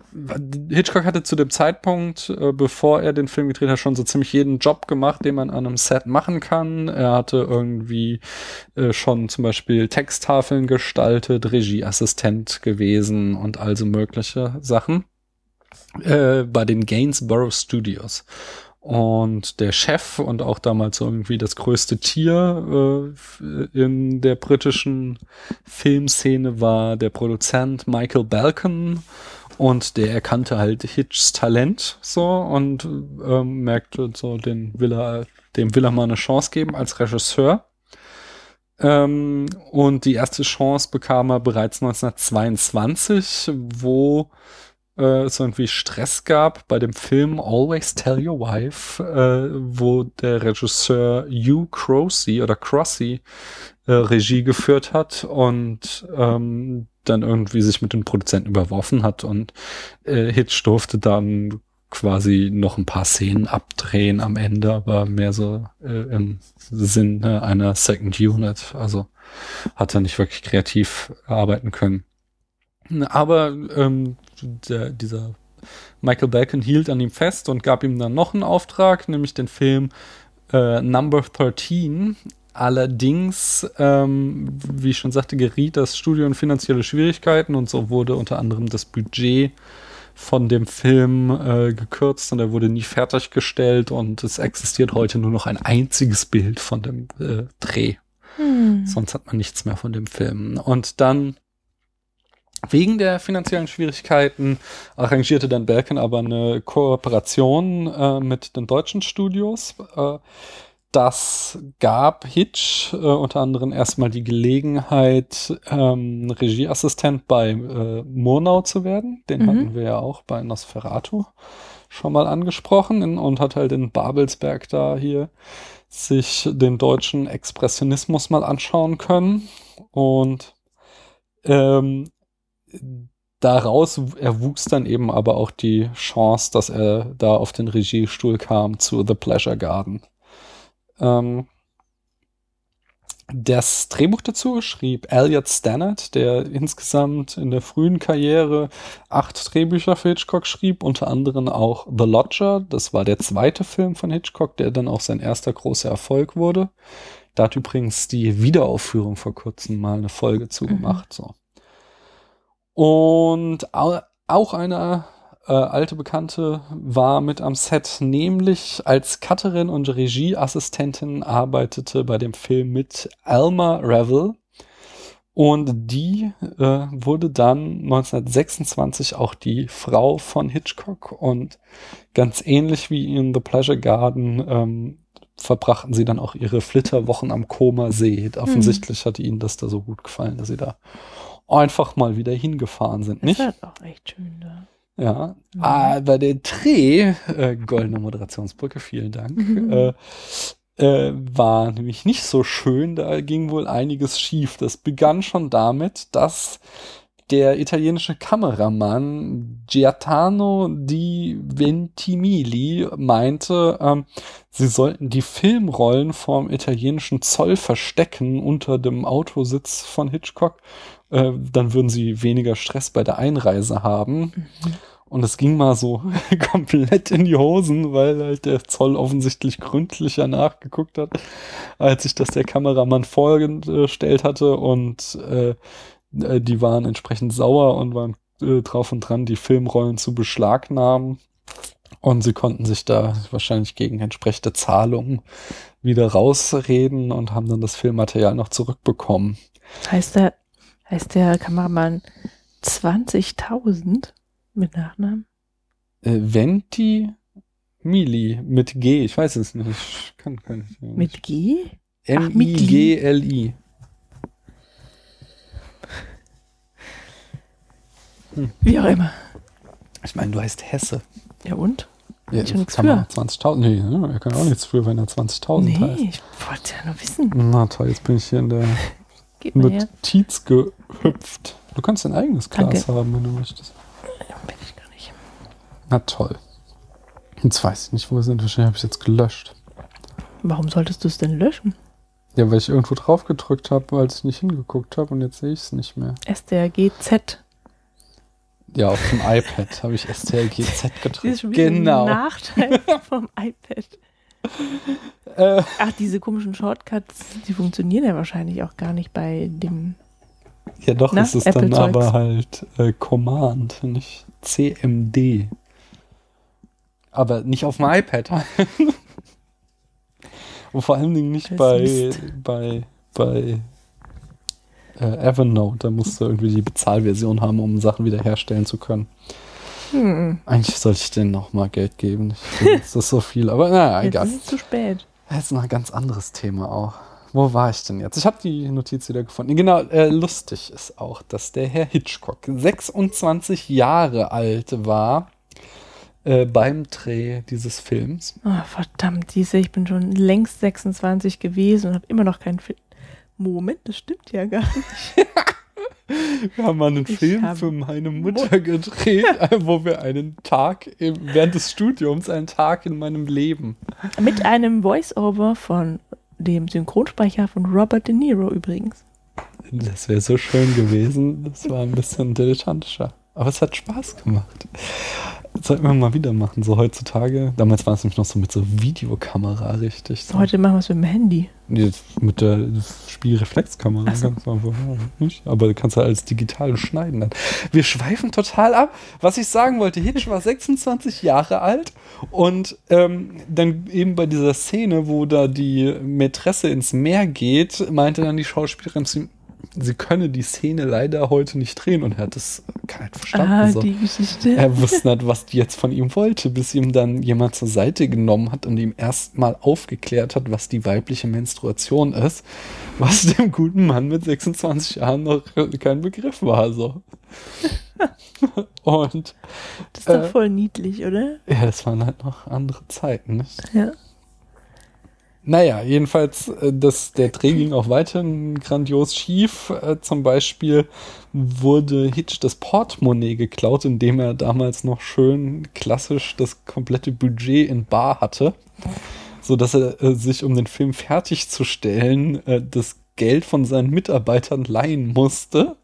Speaker 12: Hitchcock hatte zu dem Zeitpunkt, äh, bevor er den Film gedreht hat, schon so ziemlich jeden Job gemacht, den man an einem Set machen kann. Er hatte irgendwie äh, schon zum Beispiel Texttafeln gestaltet, Regieassistent gewesen und also mögliche Sachen äh, bei den Gainsborough Studios. Und der Chef und auch damals irgendwie das größte Tier äh, in der britischen Filmszene war der Produzent Michael Balcon. Und der erkannte halt Hitchs Talent so und ähm, merkte so, den will er, dem will er mal eine Chance geben als Regisseur. Ähm, und die erste Chance bekam er bereits 1922, wo äh, es irgendwie Stress gab bei dem Film Always Tell Your Wife, äh, wo der Regisseur Hugh Crossey oder Crossey äh, Regie geführt hat und ähm, dann irgendwie sich mit den Produzenten überworfen hat und äh, Hitch durfte dann quasi noch ein paar Szenen abdrehen am Ende, aber mehr so äh, im Sinne einer Second Unit. Also hat er nicht wirklich kreativ arbeiten können. Aber ähm, der, dieser Michael Bacon hielt an ihm fest und gab ihm dann noch einen Auftrag, nämlich den Film äh, Number 13. Allerdings, ähm, wie ich schon sagte, geriet das Studio in finanzielle Schwierigkeiten und so wurde unter anderem das Budget von dem Film äh, gekürzt und er wurde nie fertiggestellt und es existiert heute nur noch ein einziges Bild von dem äh, Dreh.
Speaker 8: Hm.
Speaker 12: Sonst hat man nichts mehr von dem Film. Und dann wegen der finanziellen Schwierigkeiten arrangierte dann Belkin aber eine Kooperation äh, mit den deutschen Studios. Äh, das gab Hitch äh, unter anderem erstmal die Gelegenheit, ähm, Regieassistent bei äh, Murnau zu werden. Den
Speaker 8: Mhm.
Speaker 12: hatten wir ja auch bei Nosferatu schon mal angesprochen in, und hat halt in Babelsberg da hier sich den deutschen Expressionismus mal anschauen können. Und ähm, daraus erwuchs dann eben aber auch die Chance, dass er da auf den Regiestuhl kam zu The Pleasure Garden. Ähm, das Drehbuch dazu schrieb Elliot Stannard, der insgesamt in der frühen Karriere acht Drehbücher für Hitchcock schrieb, unter anderem auch The Lodger. Das war der zweite Film von Hitchcock, der dann auch sein erster großer Erfolg wurde. Da hat übrigens die Wiederaufführung vor kurzem mal eine Folge zugemacht. So. Und au- auch eine äh, alte Bekannte war mit am Set, nämlich als Cutterin und Regieassistentin arbeitete bei dem Film mit Alma Revel. Und die äh, wurde dann 1926 auch die Frau von Hitchcock und ganz ähnlich wie in The Pleasure Garden ähm, verbrachten sie dann auch ihre Flitterwochen am Koma See. Offensichtlich hat ihnen das da so gut gefallen, dass sie da einfach mal wieder hingefahren sind,
Speaker 8: Das
Speaker 12: nicht?
Speaker 8: war auch echt schön da.
Speaker 12: Ja, aber der Dreh, äh, goldene Moderationsbrücke, vielen Dank,
Speaker 8: Mhm.
Speaker 12: äh, äh, war nämlich nicht so schön. Da ging wohl einiges schief. Das begann schon damit, dass der italienische Kameramann Giatano di Ventimigli meinte, ähm, sie sollten die Filmrollen vom italienischen Zoll verstecken unter dem Autositz von Hitchcock. Äh, dann würden sie weniger Stress bei der Einreise haben. Und es ging mal so komplett in die Hosen, weil halt der Zoll offensichtlich gründlicher nachgeguckt hat, als sich das der Kameramann vorgestellt hatte. Und äh, äh, die waren entsprechend sauer und waren äh, drauf und dran, die Filmrollen zu beschlagnahmen. Und sie konnten sich da wahrscheinlich gegen entsprechende Zahlungen wieder rausreden und haben dann das Filmmaterial noch zurückbekommen.
Speaker 8: Heißt der, heißt der Kameramann 20.000 mit Nachnamen?
Speaker 12: Äh, Venti Mili mit G, ich weiß es nicht. Ich kann, ich nicht.
Speaker 8: Mit G?
Speaker 12: M-I-G-L-I.
Speaker 8: Wie auch immer.
Speaker 12: Ich meine, du heißt Hesse.
Speaker 8: Ja und?
Speaker 12: Ja,
Speaker 8: Schon nichts
Speaker 12: kann
Speaker 8: für.
Speaker 12: 20.000. Nee, ne, er kann auch nichts für, wenn er 20.000
Speaker 8: Nee,
Speaker 12: heißt.
Speaker 8: ich wollte ja nur wissen.
Speaker 12: Na toll, jetzt bin ich hier in der
Speaker 8: Gib mal her.
Speaker 12: Notiz gehüpft. Du kannst ein eigenes Glas
Speaker 8: Danke.
Speaker 12: haben, wenn du möchtest.
Speaker 8: Ja, bin ich gar nicht.
Speaker 12: Na toll. Jetzt weiß ich nicht, wo wir sind. Wahrscheinlich habe ich es jetzt gelöscht.
Speaker 8: Warum solltest du es denn löschen?
Speaker 12: Ja, weil ich irgendwo drauf gedrückt habe, weil ich nicht hingeguckt habe und jetzt sehe ich es nicht mehr.
Speaker 8: SDRGZ.
Speaker 12: Ja, auf dem iPad habe ich
Speaker 8: Das ist
Speaker 12: gedrückt.
Speaker 8: schon wieder
Speaker 12: Genau.
Speaker 8: ein Nachteil vom iPad.
Speaker 12: Äh,
Speaker 8: Ach, diese komischen Shortcuts, die funktionieren ja wahrscheinlich auch gar nicht bei dem.
Speaker 12: ja, doch,
Speaker 8: Na,
Speaker 12: es ist dann aber halt äh, Command, nicht CMD. Aber nicht auf dem iPad. Und vor allen Dingen nicht bei,
Speaker 8: Mist.
Speaker 12: bei, bei äh, Evernote. Da musst du irgendwie die Bezahlversion haben, um Sachen wiederherstellen zu können.
Speaker 8: Hm.
Speaker 12: Eigentlich sollte ich denen noch mal Geld geben. Ich finde, das ist so viel. Aber naja,
Speaker 8: Jetzt
Speaker 12: egal.
Speaker 8: ist es zu spät.
Speaker 12: Das ist noch ein ganz anderes Thema auch. Wo war ich denn jetzt? Ich habe die Notiz wieder gefunden. Genau, äh, lustig ist auch, dass der Herr Hitchcock 26 Jahre alt war äh, beim Dreh dieses Films.
Speaker 8: Oh, verdammt, diese, ich bin schon längst 26 gewesen und habe immer noch keinen Film. Moment, das stimmt ja gar nicht.
Speaker 12: Wir haben mal einen
Speaker 8: Ich
Speaker 12: Film für meine Mutter gedreht, äh, wo wir einen Tag im, während des Studiums, einen Tag in meinem Leben.
Speaker 8: Mit einem Voice-Over von dem Synchronsprecher von Robert De Niro übrigens.
Speaker 12: Das wäre so schön gewesen. Das war ein bisschen dilettantischer. Aber es hat Spaß gemacht. Das sollten wir mal wieder machen, so heutzutage. Damals war es nämlich noch so mit so Videokamera richtig. So.
Speaker 8: Heute machen wir es mit dem Handy.
Speaker 12: Mit der Spielreflexkamera
Speaker 8: so.
Speaker 12: einfach. Nicht? Aber du kannst ja als digital schneiden dann. Wir schweifen total ab. Was ich sagen wollte, Hitch war 26 Jahre alt und ähm, dann eben bei dieser Szene, wo da die Mätresse ins Meer geht, meinte dann die Schauspielerin zu ihm, sie könne die Szene leider heute nicht drehen und er hat das gar nicht verstanden.
Speaker 8: Ah,
Speaker 12: so.
Speaker 8: die Geschichte.
Speaker 12: Er wusste nicht, was die jetzt von ihm wollte, bis ihm dann jemand zur Seite genommen hat und ihm erstmal aufgeklärt hat, was die weibliche Menstruation ist, was dem guten Mann mit 26 Jahren noch kein Begriff war. So. und
Speaker 8: Das ist doch
Speaker 12: äh,
Speaker 8: voll niedlich, oder?
Speaker 12: ja, das waren halt noch andere Zeiten, nicht?
Speaker 8: Ja.
Speaker 12: Naja, jedenfalls, äh, das, der Dreh ging auch weiterhin grandios schief. Äh, Zum Beispiel wurde Hitch das Portemonnaie geklaut, indem er damals noch schön klassisch das komplette Budget in Bar hatte, so dass er äh, sich, um den Film fertigzustellen, das Geld von seinen Mitarbeitern leihen musste.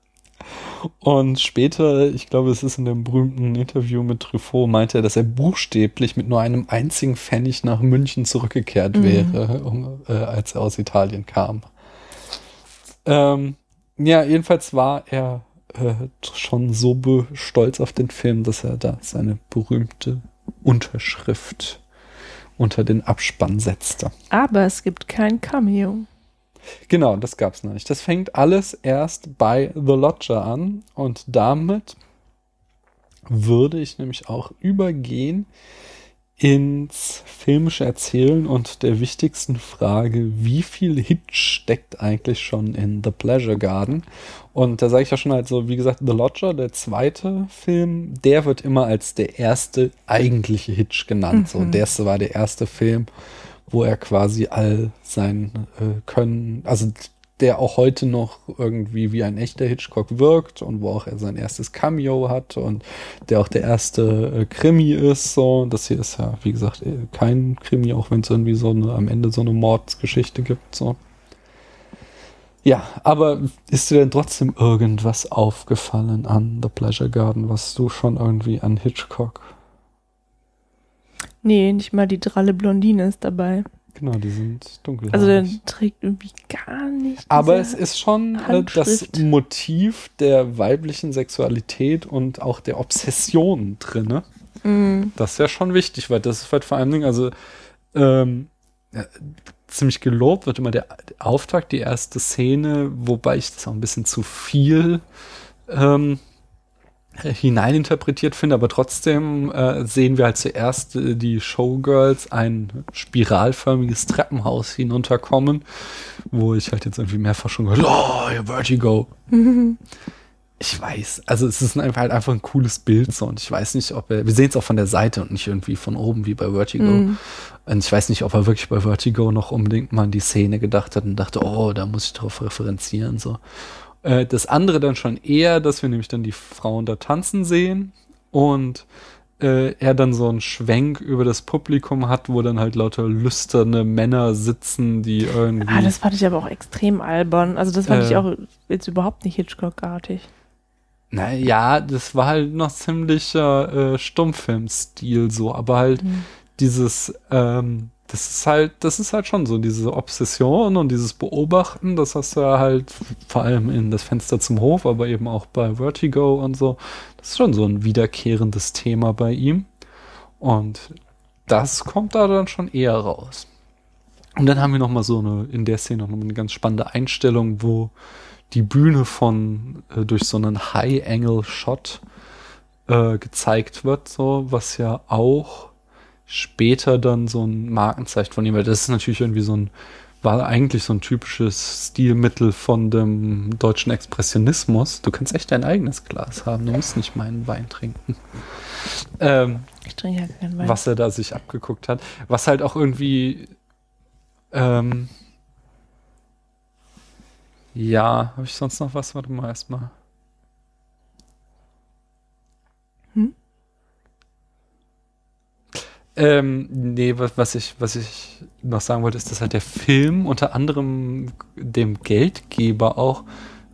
Speaker 12: Und später, ich glaube, es ist in dem berühmten Interview mit Truffaut, meinte er, dass er buchstäblich mit nur einem einzigen Pfennig nach München zurückgekehrt
Speaker 8: Mhm.
Speaker 12: wäre, um, äh, als er aus Italien kam. Ähm, ja, jedenfalls war er äh, schon so stolz auf den Film, dass er da seine berühmte Unterschrift unter den Abspann setzte.
Speaker 8: Aber es gibt kein Cameo.
Speaker 12: Genau, das gab's noch nicht. Das fängt alles erst bei The Lodger an und damit würde ich nämlich auch übergehen ins filmische Erzählen und der wichtigsten Frage, wie viel Hitch steckt eigentlich schon in The Pleasure Garden? Und da sage ich ja schon halt so, wie gesagt, The Lodger, der zweite Film, der wird immer als der erste eigentliche Hitch genannt. So,
Speaker 8: Mhm.
Speaker 12: der erste war der erste Film, wo er quasi all sein äh, Können, also der auch heute noch irgendwie wie ein echter Hitchcock wirkt und wo auch er sein erstes Cameo hat und der auch der erste äh, Krimi ist. So, das hier ist ja, wie gesagt, äh, kein Krimi, auch wenn es irgendwie so eine, am Ende so eine Mordsgeschichte gibt. So. Ja, aber ist dir denn trotzdem irgendwas aufgefallen an The Pleasure Garden, was du schon irgendwie an Hitchcock?
Speaker 8: Nee, nicht mal die dralle Blondine ist dabei.
Speaker 12: Genau, die sind dunkel.
Speaker 8: Also der trägt irgendwie gar nicht.
Speaker 12: Aber es ist schon äh, das. Motiv der weiblichen Sexualität und auch der Obsession drinne.
Speaker 8: Mhm.
Speaker 12: Das ist ja schon wichtig, weil das ist halt vor allen Dingen, also ähm, ja, ziemlich gelobt wird immer der Auftakt, die erste Szene, wobei ich das auch ein bisschen zu viel ähm, hineininterpretiert finde, aber trotzdem äh, sehen wir halt zuerst äh, die Showgirls ein spiralförmiges Treppenhaus hinunterkommen, wo ich halt jetzt irgendwie mehrfach schon gehört, oh, Vertigo. Ich weiß, also es ist einfach halt einfach ein cooles Bild so und ich weiß nicht, ob er, wir sehen es auch von der Seite und nicht irgendwie von oben wie bei Vertigo.
Speaker 8: Mhm.
Speaker 12: Und ich weiß nicht, ob er wirklich bei Vertigo noch unbedingt mal an die Szene gedacht hat und dachte, oh, da muss ich drauf referenzieren so. Äh, Das andere dann schon eher, dass wir nämlich dann die Frauen da tanzen sehen und äh, er dann so einen Schwenk über das Publikum hat, wo dann halt lauter lüsterne Männer sitzen, die irgendwie.
Speaker 8: Ah, das fand ich aber auch extrem albern. Also das fand
Speaker 12: Äh.
Speaker 8: ich auch jetzt überhaupt nicht Hitchcock-artig.
Speaker 12: Naja, das war halt noch ziemlicher äh, Stummfilmstil so, aber halt dieses, ähm, das ist halt, das ist halt schon so, diese Obsession und dieses Beobachten, das hast du ja halt vor allem in das Fenster zum Hof, aber eben auch bei Vertigo und so. Das ist schon so ein wiederkehrendes Thema bei ihm. Und das kommt da dann schon eher raus. Und dann haben wir noch mal so eine, in der Szene noch mal eine ganz spannende Einstellung, wo die Bühne von äh, durch so einen High-Angle-Shot äh, gezeigt wird, so was ja auch später dann so ein Markenzeichen von ihm, weil das ist natürlich irgendwie so ein war eigentlich so ein typisches Stilmittel von dem deutschen Expressionismus. Du kannst echt dein eigenes Glas haben, du musst nicht meinen Wein trinken. Ähm,
Speaker 8: Ich trinke ja keinen Wein.
Speaker 12: was er da sich abgeguckt hat. Was halt auch irgendwie, ähm, ja, habe ich sonst noch was? Warte mal erstmal. Ähm, nee, was, ich, was ich noch sagen wollte, ist, dass halt der Film unter anderem dem Geldgeber auch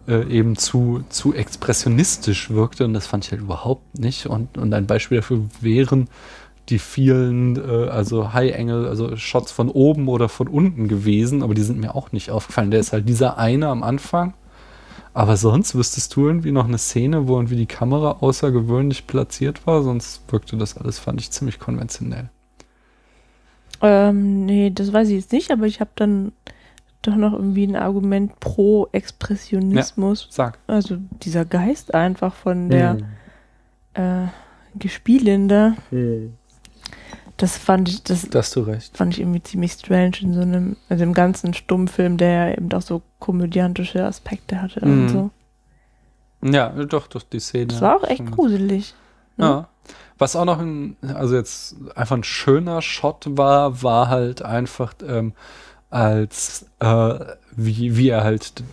Speaker 12: äh, eben zu, zu expressionistisch wirkte und das fand ich halt überhaupt nicht. Und, und ein Beispiel dafür wären die vielen, äh, also High-Angle, also Shots von oben oder von unten gewesen, aber die sind mir auch nicht aufgefallen. Der ist halt dieser eine am Anfang. Aber sonst wüsstest du irgendwie noch eine Szene, wo irgendwie die Kamera außergewöhnlich platziert war, sonst wirkte das alles, fand ich, ziemlich konventionell.
Speaker 8: Ähm, nee, das weiß ich jetzt nicht, aber ich habe dann doch noch irgendwie ein Argument pro Expressionismus.
Speaker 12: Ja, sag.
Speaker 8: Also dieser Geist einfach von der
Speaker 12: Hm.
Speaker 8: äh, Gespielin da. Das fand ich, das
Speaker 12: Da hast du recht.
Speaker 8: fand ich irgendwie ziemlich strange in so einem, also im ganzen Stummfilm, der ja eben auch so komödiantische Aspekte hatte und
Speaker 12: Mhm.
Speaker 8: so.
Speaker 12: Ja, doch, doch, die Szene.
Speaker 8: Das war auch echt gruselig. ne?
Speaker 12: Ja. Was auch noch ein, also jetzt einfach ein schöner Shot war, war halt einfach ähm, als äh, wie, wie er halt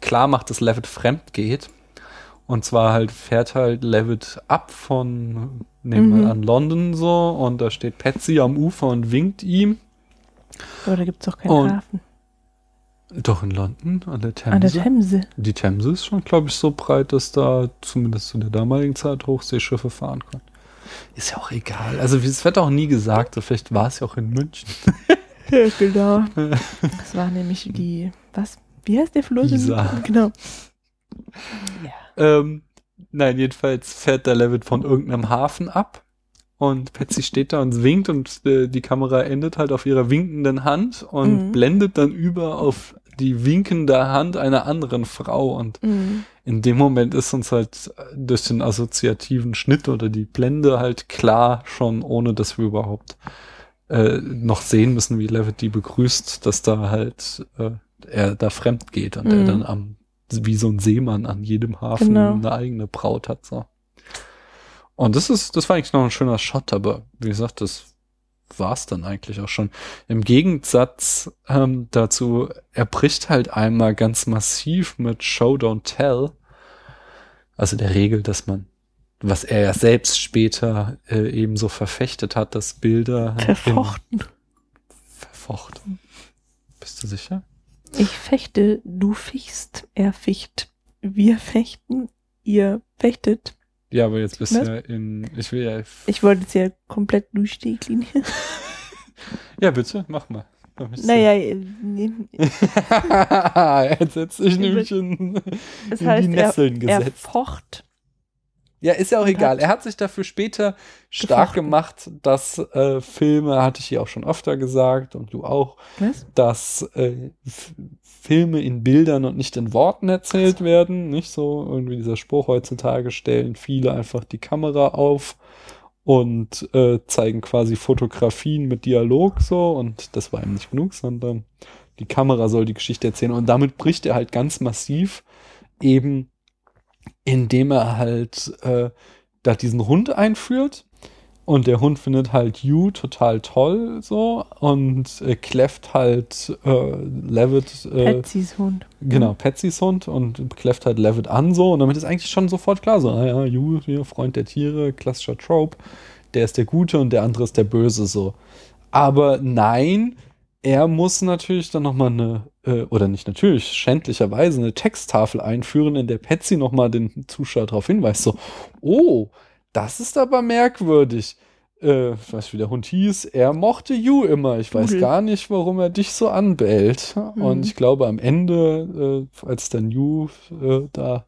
Speaker 12: klar macht, dass Levitt fremd geht. Und zwar halt fährt halt Levitt ab von, nehmen wir
Speaker 8: Mhm.
Speaker 12: an, London so und da steht Patsy am Ufer und winkt ihm.
Speaker 8: Aber da gibt es auch keinen
Speaker 12: Und-
Speaker 8: Hafen.
Speaker 12: Doch in London, an der Themse.
Speaker 8: An der Themse.
Speaker 12: Die Themse ist schon, glaube ich, so breit, dass da zumindest zu der damaligen Zeit Hochseeschiffe fahren können. Ist ja auch egal. Also es wird auch nie gesagt, so vielleicht war es ja auch in München.
Speaker 8: Ja, genau. Das war nämlich die, was? Wie heißt der Fluss?
Speaker 12: Isar.
Speaker 8: Genau.
Speaker 12: Ähm, nein, jedenfalls fährt der Levitt von irgendeinem Hafen ab und Patsy steht da und winkt und äh, die Kamera endet halt auf ihrer winkenden Hand und
Speaker 8: Mhm.
Speaker 12: blendet dann über auf die winkende Hand einer anderen Frau und
Speaker 8: Mhm.
Speaker 12: in dem Moment ist uns halt durch den assoziativen Schnitt oder die Blende halt klar schon, ohne dass wir überhaupt äh, noch sehen müssen, wie Levitt die begrüßt, dass da halt äh, er da fremd geht und er
Speaker 8: Mhm.
Speaker 12: dann am wie so ein Seemann an jedem Hafen
Speaker 8: Genau.
Speaker 12: eine eigene Braut hat so. Und das ist, das war eigentlich noch ein schöner Shot, aber wie gesagt, das war's dann eigentlich auch schon. Im Gegensatz ähm, dazu, er bricht halt einmal ganz massiv mit Show Don't Tell, also der Regel, dass man, was er ja selbst später äh, ebenso verfechtet hat, dass Bilder
Speaker 8: Verfochten.
Speaker 12: In, verfochten. Bist du sicher?
Speaker 8: Ich fechte, du fichst, er ficht. Wir fechten, ihr fechtet.
Speaker 12: Ja, aber jetzt bist du ja in, ich will ja,
Speaker 8: Ich wollte es ja komplett durchdeklinieren.
Speaker 12: ja bitte, mach mal.
Speaker 8: Naja, äh, nee,
Speaker 12: Jetzt setz ich nämlich in, in
Speaker 8: heißt,
Speaker 12: die Nesseln
Speaker 8: er, er
Speaker 12: gesetzt.
Speaker 8: focht.
Speaker 12: Ja, ist ja auch egal. Er hat sich dafür später stark
Speaker 8: gefochten.
Speaker 12: gemacht, dass äh, Filme, hatte ich hier auch schon öfter gesagt und du auch,
Speaker 8: Was?
Speaker 12: dass äh, Filme in Bildern und nicht in Worten erzählt werden. Nicht so irgendwie dieser Spruch heutzutage stellen viele einfach die Kamera auf und äh, zeigen quasi Fotografien mit Dialog so und das war ihm nicht genug, sondern die Kamera soll die Geschichte erzählen und damit bricht er halt ganz massiv eben indem er halt äh, da diesen Hund einführt. Und der Hund findet halt You total toll so. Und äh, kläfft halt äh, Levitt äh,
Speaker 8: Patsys Hund.
Speaker 12: Genau, Patsys Hund und kläfft halt Levitt an so. Und damit ist eigentlich schon sofort klar so, ah ja, You, hier, Freund der Tiere, klassischer Trope, der ist der Gute und der andere ist der Böse so. Aber nein, er muss natürlich dann nochmal eine, äh, oder nicht natürlich, schändlicherweise eine Texttafel einführen, in der Patsy nochmal den Zuschauer darauf hinweist, so, oh, das ist aber merkwürdig. Äh, ich weiß wie der Hund hieß. Er mochte You immer. Ich weiß
Speaker 8: Pudel.
Speaker 12: gar nicht, warum er dich so anbellt.
Speaker 8: Mhm.
Speaker 12: Und ich glaube, am Ende, äh, als dann You äh, da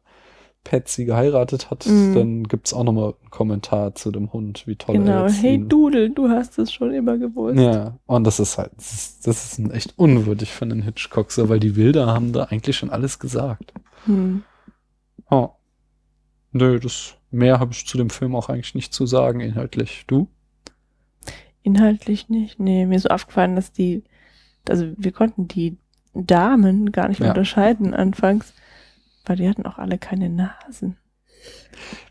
Speaker 12: Patsy geheiratet hat,
Speaker 8: Mhm.
Speaker 12: dann gibt's auch nochmal einen Kommentar zu dem Hund, wie toll er
Speaker 8: Genau.
Speaker 12: jetzt
Speaker 8: Hey Dudel, du hast es schon immer gewusst.
Speaker 12: ja, und das ist halt, das ist, das ist echt unwürdig für einen Hitchcock, so, weil die Bilder haben da eigentlich schon alles gesagt.
Speaker 8: Hm.
Speaker 12: Oh. Nö, das, mehr habe ich zu dem Film auch eigentlich nicht zu sagen, inhaltlich. Du?
Speaker 8: Inhaltlich nicht. Nee, mir ist so aufgefallen, dass die, also wir konnten die Damen gar nicht mehr
Speaker 12: Ja.
Speaker 8: unterscheiden anfangs, weil die hatten auch alle keine Nasen.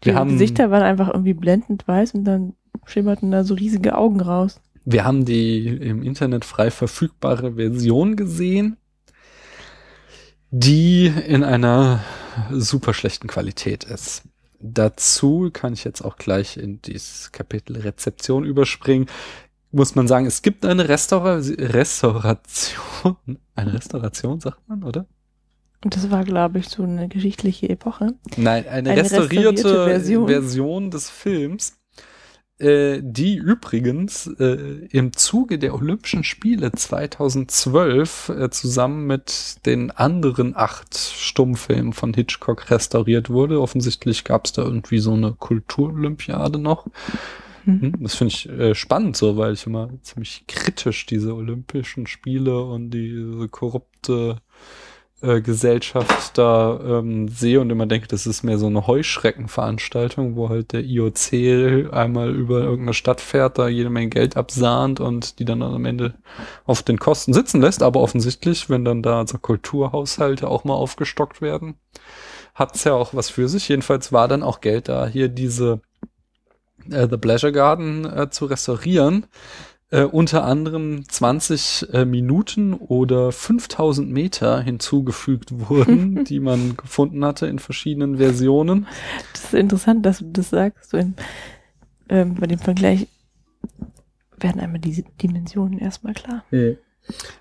Speaker 8: Die
Speaker 12: Wir haben-
Speaker 8: Gesichter waren einfach irgendwie blendend weiß und dann schimmerten da so riesige Augen raus.
Speaker 12: Wir haben die im Internet frei verfügbare Version gesehen, die in einer super schlechten Qualität ist. Dazu kann ich jetzt auch gleich in dieses Kapitel Rezeption überspringen. Muss man sagen, es gibt eine Restaura Restauration, eine Restauration, sagt man, oder?
Speaker 8: Und das war, glaube ich, so eine geschichtliche Epoche.
Speaker 12: Nein, eine,
Speaker 8: Eine
Speaker 12: restaurierte,
Speaker 8: restaurierte
Speaker 12: Version.
Speaker 8: Version.
Speaker 12: des Films, äh, die übrigens äh, im Zuge der Olympischen Spiele 2012 äh, zusammen mit den anderen acht Stummfilmen von Hitchcock restauriert wurde. Offensichtlich gab es da irgendwie so eine Kulturolympiade noch.
Speaker 8: Hm.
Speaker 12: Hm, Das finde ich äh, spannend so, weil ich immer ziemlich kritisch diese Olympischen Spiele und diese korrupte äh, Gesellschaft da ähm, sehe und immer denke, das ist mehr so eine Heuschreckenveranstaltung, wo halt der IOC einmal über irgendeine Stadt fährt, da jede Menge Geld absahnt und die dann am Ende auf den Kosten sitzen lässt. Aber offensichtlich, wenn dann da so Kulturhaushalte auch mal aufgestockt werden, hat's ja auch was für sich. Jedenfalls war dann auch Geld da, hier diese äh, The Pleasure Garden äh, zu restaurieren. Äh, unter anderem 20 äh, Minuten oder 5000 Meter hinzugefügt wurden, die man gefunden hatte in verschiedenen Versionen.
Speaker 8: Das ist interessant, dass du das sagst. So im, ähm, bei dem Vergleich werden einmal diese Dimensionen erstmal klar.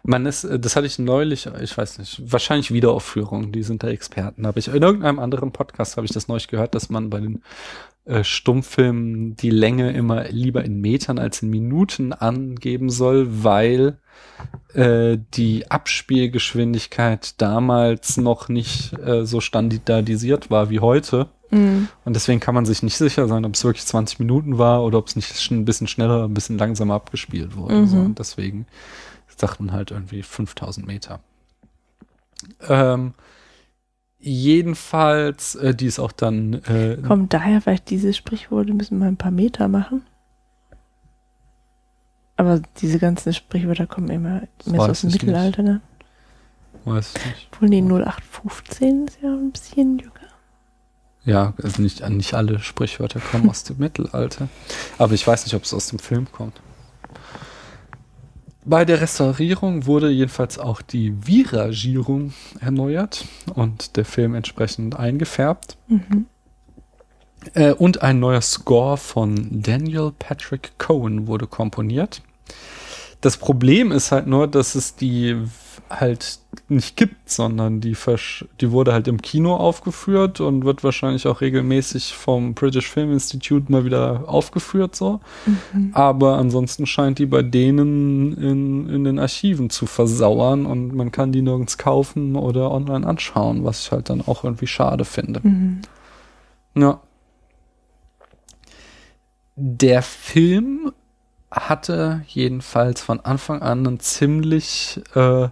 Speaker 12: Man ist, äh, das hatte ich neulich, ich weiß nicht, wahrscheinlich Wiederaufführungen, die sind da Experten. Habe ich in irgendeinem anderen Podcast habe ich das neulich gehört, dass man bei den äh, Stummfilmen die Länge immer lieber in Metern als in Minuten angeben soll, weil äh, die Abspielgeschwindigkeit damals noch nicht äh, so standardisiert war wie heute.
Speaker 8: Mhm.
Speaker 12: Und deswegen kann man sich nicht sicher sein, ob es wirklich 20 Minuten war oder ob es nicht schon ein bisschen schneller, ein bisschen langsamer abgespielt wurde.
Speaker 8: Mhm.
Speaker 12: So. Und deswegen sagt man halt irgendwie 5000 Meter. Ähm, jedenfalls, äh, die ist auch dann. Äh,
Speaker 8: Kommt daher vielleicht dieses Sprichwort, wir müssen mal ein paar Meter machen? Aber diese ganzen Sprichwörter kommen immer mehr aus dem Mittelalter, ne?
Speaker 12: Weiß ich nicht.
Speaker 8: Obwohl, nee, 0815 ist ja ein bisschen jünger.
Speaker 12: Ja, also nicht, nicht alle Sprichwörter kommen aus dem Mittelalter. Aber ich weiß nicht, ob es aus dem Film kommt. Bei der Restaurierung wurde jedenfalls auch die Viragierung erneuert und der Film entsprechend eingefärbt.
Speaker 8: Mhm.
Speaker 12: Äh, und ein neuer Score von Daniel Patrick Cohen wurde komponiert. Das Problem ist halt nur, dass es die halt nicht gibt, sondern die, versch die wurde halt im Kino aufgeführt und wird wahrscheinlich auch regelmäßig vom British Film Institute mal wieder aufgeführt so.
Speaker 8: Mhm.
Speaker 12: Aber ansonsten scheint die bei denen in, in den Archiven zu versauern und man kann die nirgends kaufen oder online anschauen, was ich halt dann auch irgendwie schade finde.
Speaker 8: Mhm.
Speaker 12: Ja. Der Film hatte jedenfalls von Anfang an einen ziemlich äh,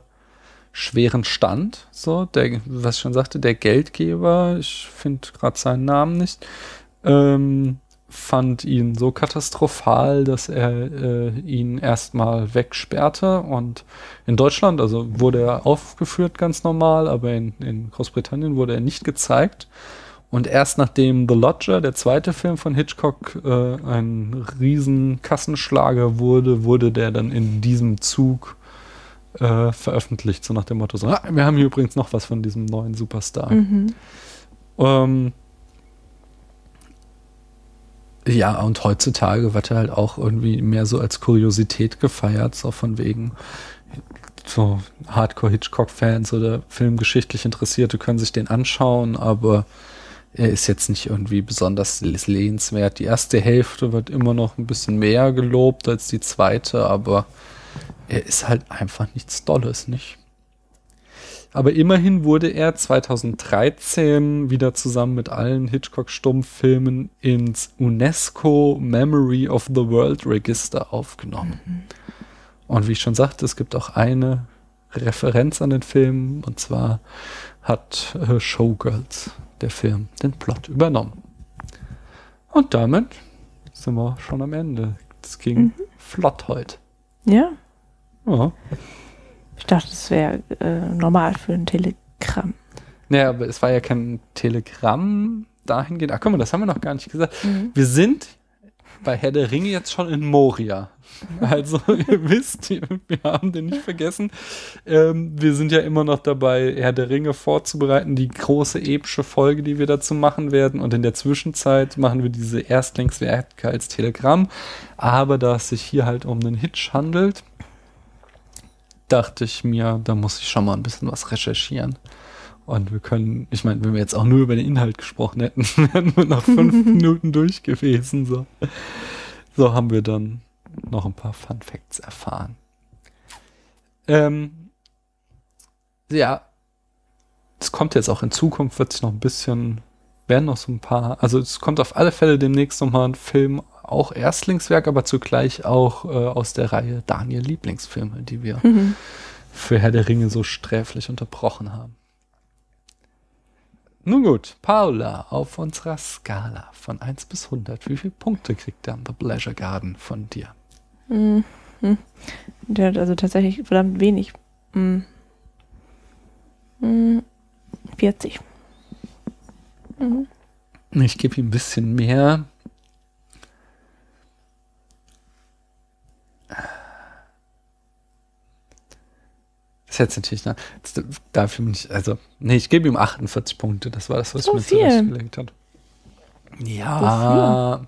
Speaker 12: schweren Stand. So, der, was ich schon sagte, der Geldgeber, ich finde gerade seinen Namen nicht, ähm, fand ihn so katastrophal, dass er äh, ihn erstmal wegsperrte und in Deutschland, also wurde er aufgeführt ganz normal, aber in, in Großbritannien wurde er nicht gezeigt. Und erst nachdem The Lodger, der zweite Film von Hitchcock, äh, ein riesen Kassenschlager wurde, wurde der dann in diesem Zug äh, veröffentlicht, so nach dem Motto, so, ah, wir haben hier übrigens noch was von diesem neuen Superstar.
Speaker 8: Mhm.
Speaker 12: Ähm, ja, und heutzutage wird er halt auch irgendwie mehr so als Kuriosität gefeiert, so von wegen so Hardcore-Hitchcock-Fans oder filmgeschichtlich Interessierte können sich den anschauen, aber er ist jetzt nicht irgendwie besonders lesenswert. Die erste Hälfte wird immer noch ein bisschen mehr gelobt als die zweite, aber er ist halt einfach nichts Dolles, nicht? Aber immerhin wurde er 2013 wieder zusammen mit allen Hitchcock-Stummfilmen ins UNESCO Memory of the World Register aufgenommen. Und wie ich schon sagte, es gibt auch eine Referenz an den Film, und zwar hat äh, Showgirls, der Film, den Plot übernommen. Und damit sind wir schon am Ende. Es ging
Speaker 8: Mhm.
Speaker 12: flott heute.
Speaker 8: Ja.
Speaker 12: Ja.
Speaker 8: Ich dachte, das wäre äh, normal für ein Telegramm.
Speaker 12: Naja, aber es war ja kein Telegramm dahingehend. Ach, guck mal, das haben wir noch gar nicht gesagt.
Speaker 8: Mhm.
Speaker 12: Wir sind bei Herr der Ringe jetzt schon in Moria. Also, ihr wisst, wir haben den nicht vergessen. Ähm, wir sind ja immer noch dabei, Herr der Ringe vorzubereiten, die große epische Folge, die wir dazu machen werden. Und in der Zwischenzeit machen wir diese Erstlingswerke als Telegramm. Aber da es sich hier halt um einen Hitch handelt, dachte ich mir, da muss ich schon mal ein bisschen was recherchieren. Und wir können, ich meine, wenn wir jetzt auch nur über den Inhalt gesprochen hätten, wären wir nach fünf Minuten durch gewesen. So. so haben wir dann noch ein paar Fun Facts erfahren. Ähm, ja, es kommt jetzt auch in Zukunft, wird sich noch ein bisschen, werden noch so ein paar, also es kommt auf alle Fälle demnächst nochmal ein Film, auch Erstlingswerk, aber zugleich auch äh, aus der Reihe Daniel Lieblingsfilme, die wir
Speaker 8: Mhm.
Speaker 12: für Herr der Ringe so sträflich unterbrochen haben. Nun gut, Paula, auf unserer Skala von 1 bis 100, wie viele Punkte kriegt dann The Pleasure Garden von dir?
Speaker 8: Mhm. Der hat also tatsächlich verdammt wenig. Mhm. Mhm. 40. Mhm.
Speaker 12: Ich gebe ihm ein bisschen mehr. Ist jetzt natürlich, ne, das darf ich nicht, also, nee, ich gebe ihm 48 Punkte, das war das, was
Speaker 8: So
Speaker 12: ich mir zurechtgelegt habe. Ja,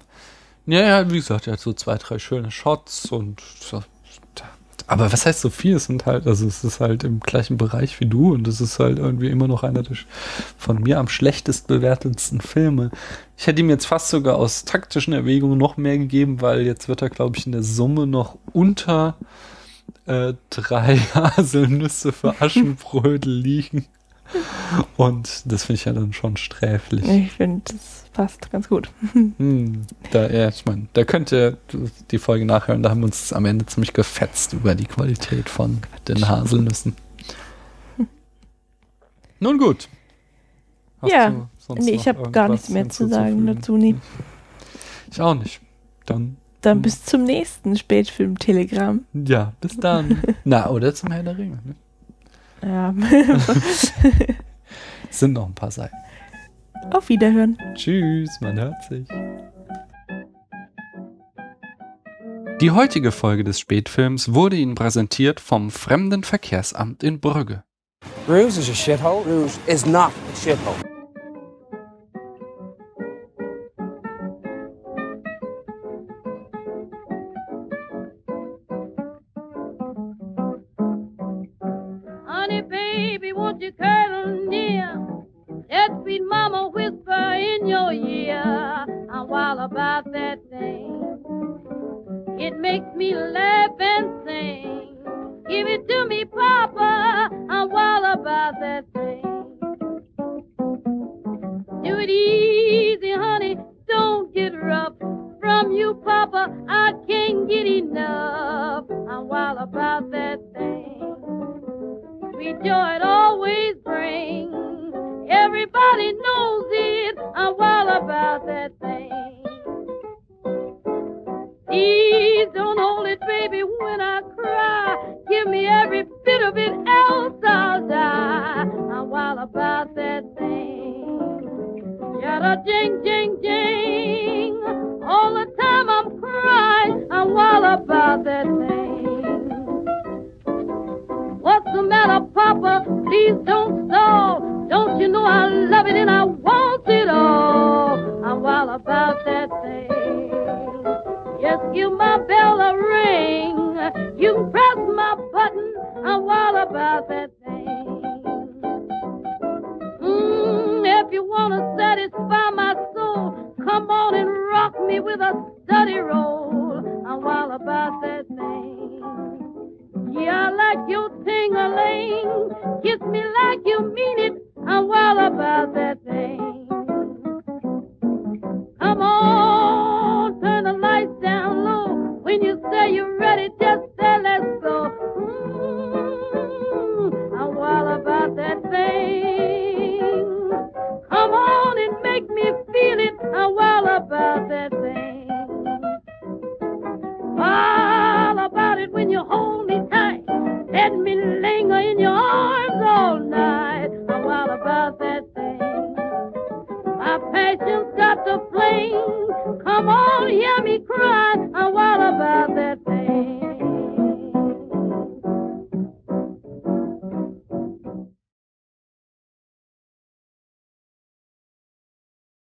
Speaker 12: ja, ja, wie gesagt, er hat so zwei, drei schöne Shots und so, Aber was heißt so viel? Es sind halt, also es ist halt im gleichen Bereich wie du und es ist halt irgendwie immer noch einer der von mir am schlechtest bewertetsten Filme. Ich hätte ihm jetzt fast sogar aus taktischen Erwägungen noch mehr gegeben, weil jetzt wird er, glaube ich, in der Summe noch unter äh, drei Haselnüsse für Aschenbrödel liegen. Und das finde ich ja dann schon sträflich.
Speaker 8: Ich finde, das passt ganz gut.
Speaker 12: Hm, da, ja, ich meine, da könnt ihr die Folge nachhören, da haben wir uns am Ende ziemlich gefetzt über die Qualität von den Haselnüssen. Nun gut. Hast
Speaker 8: ja,
Speaker 12: du sonst
Speaker 8: nee, ich habe gar nichts mehr zu sagen dazu. Nee.
Speaker 12: Ich auch nicht. Dann,
Speaker 8: Dann bis zum nächsten Spätfilm-Telegramm.
Speaker 12: ja, bis dann. Na, oder zum Herr der Ringe. Ne?
Speaker 8: Ja.
Speaker 12: Es sind noch ein paar Seiten.
Speaker 8: Auf Wiederhören.
Speaker 12: Tschüss, man hört sich. Die heutige Folge des Spätfilms wurde Ihnen präsentiert vom Fremdenverkehrsamt in Brügge.
Speaker 11: Bruges is a shithole. Bruges is not a shithole.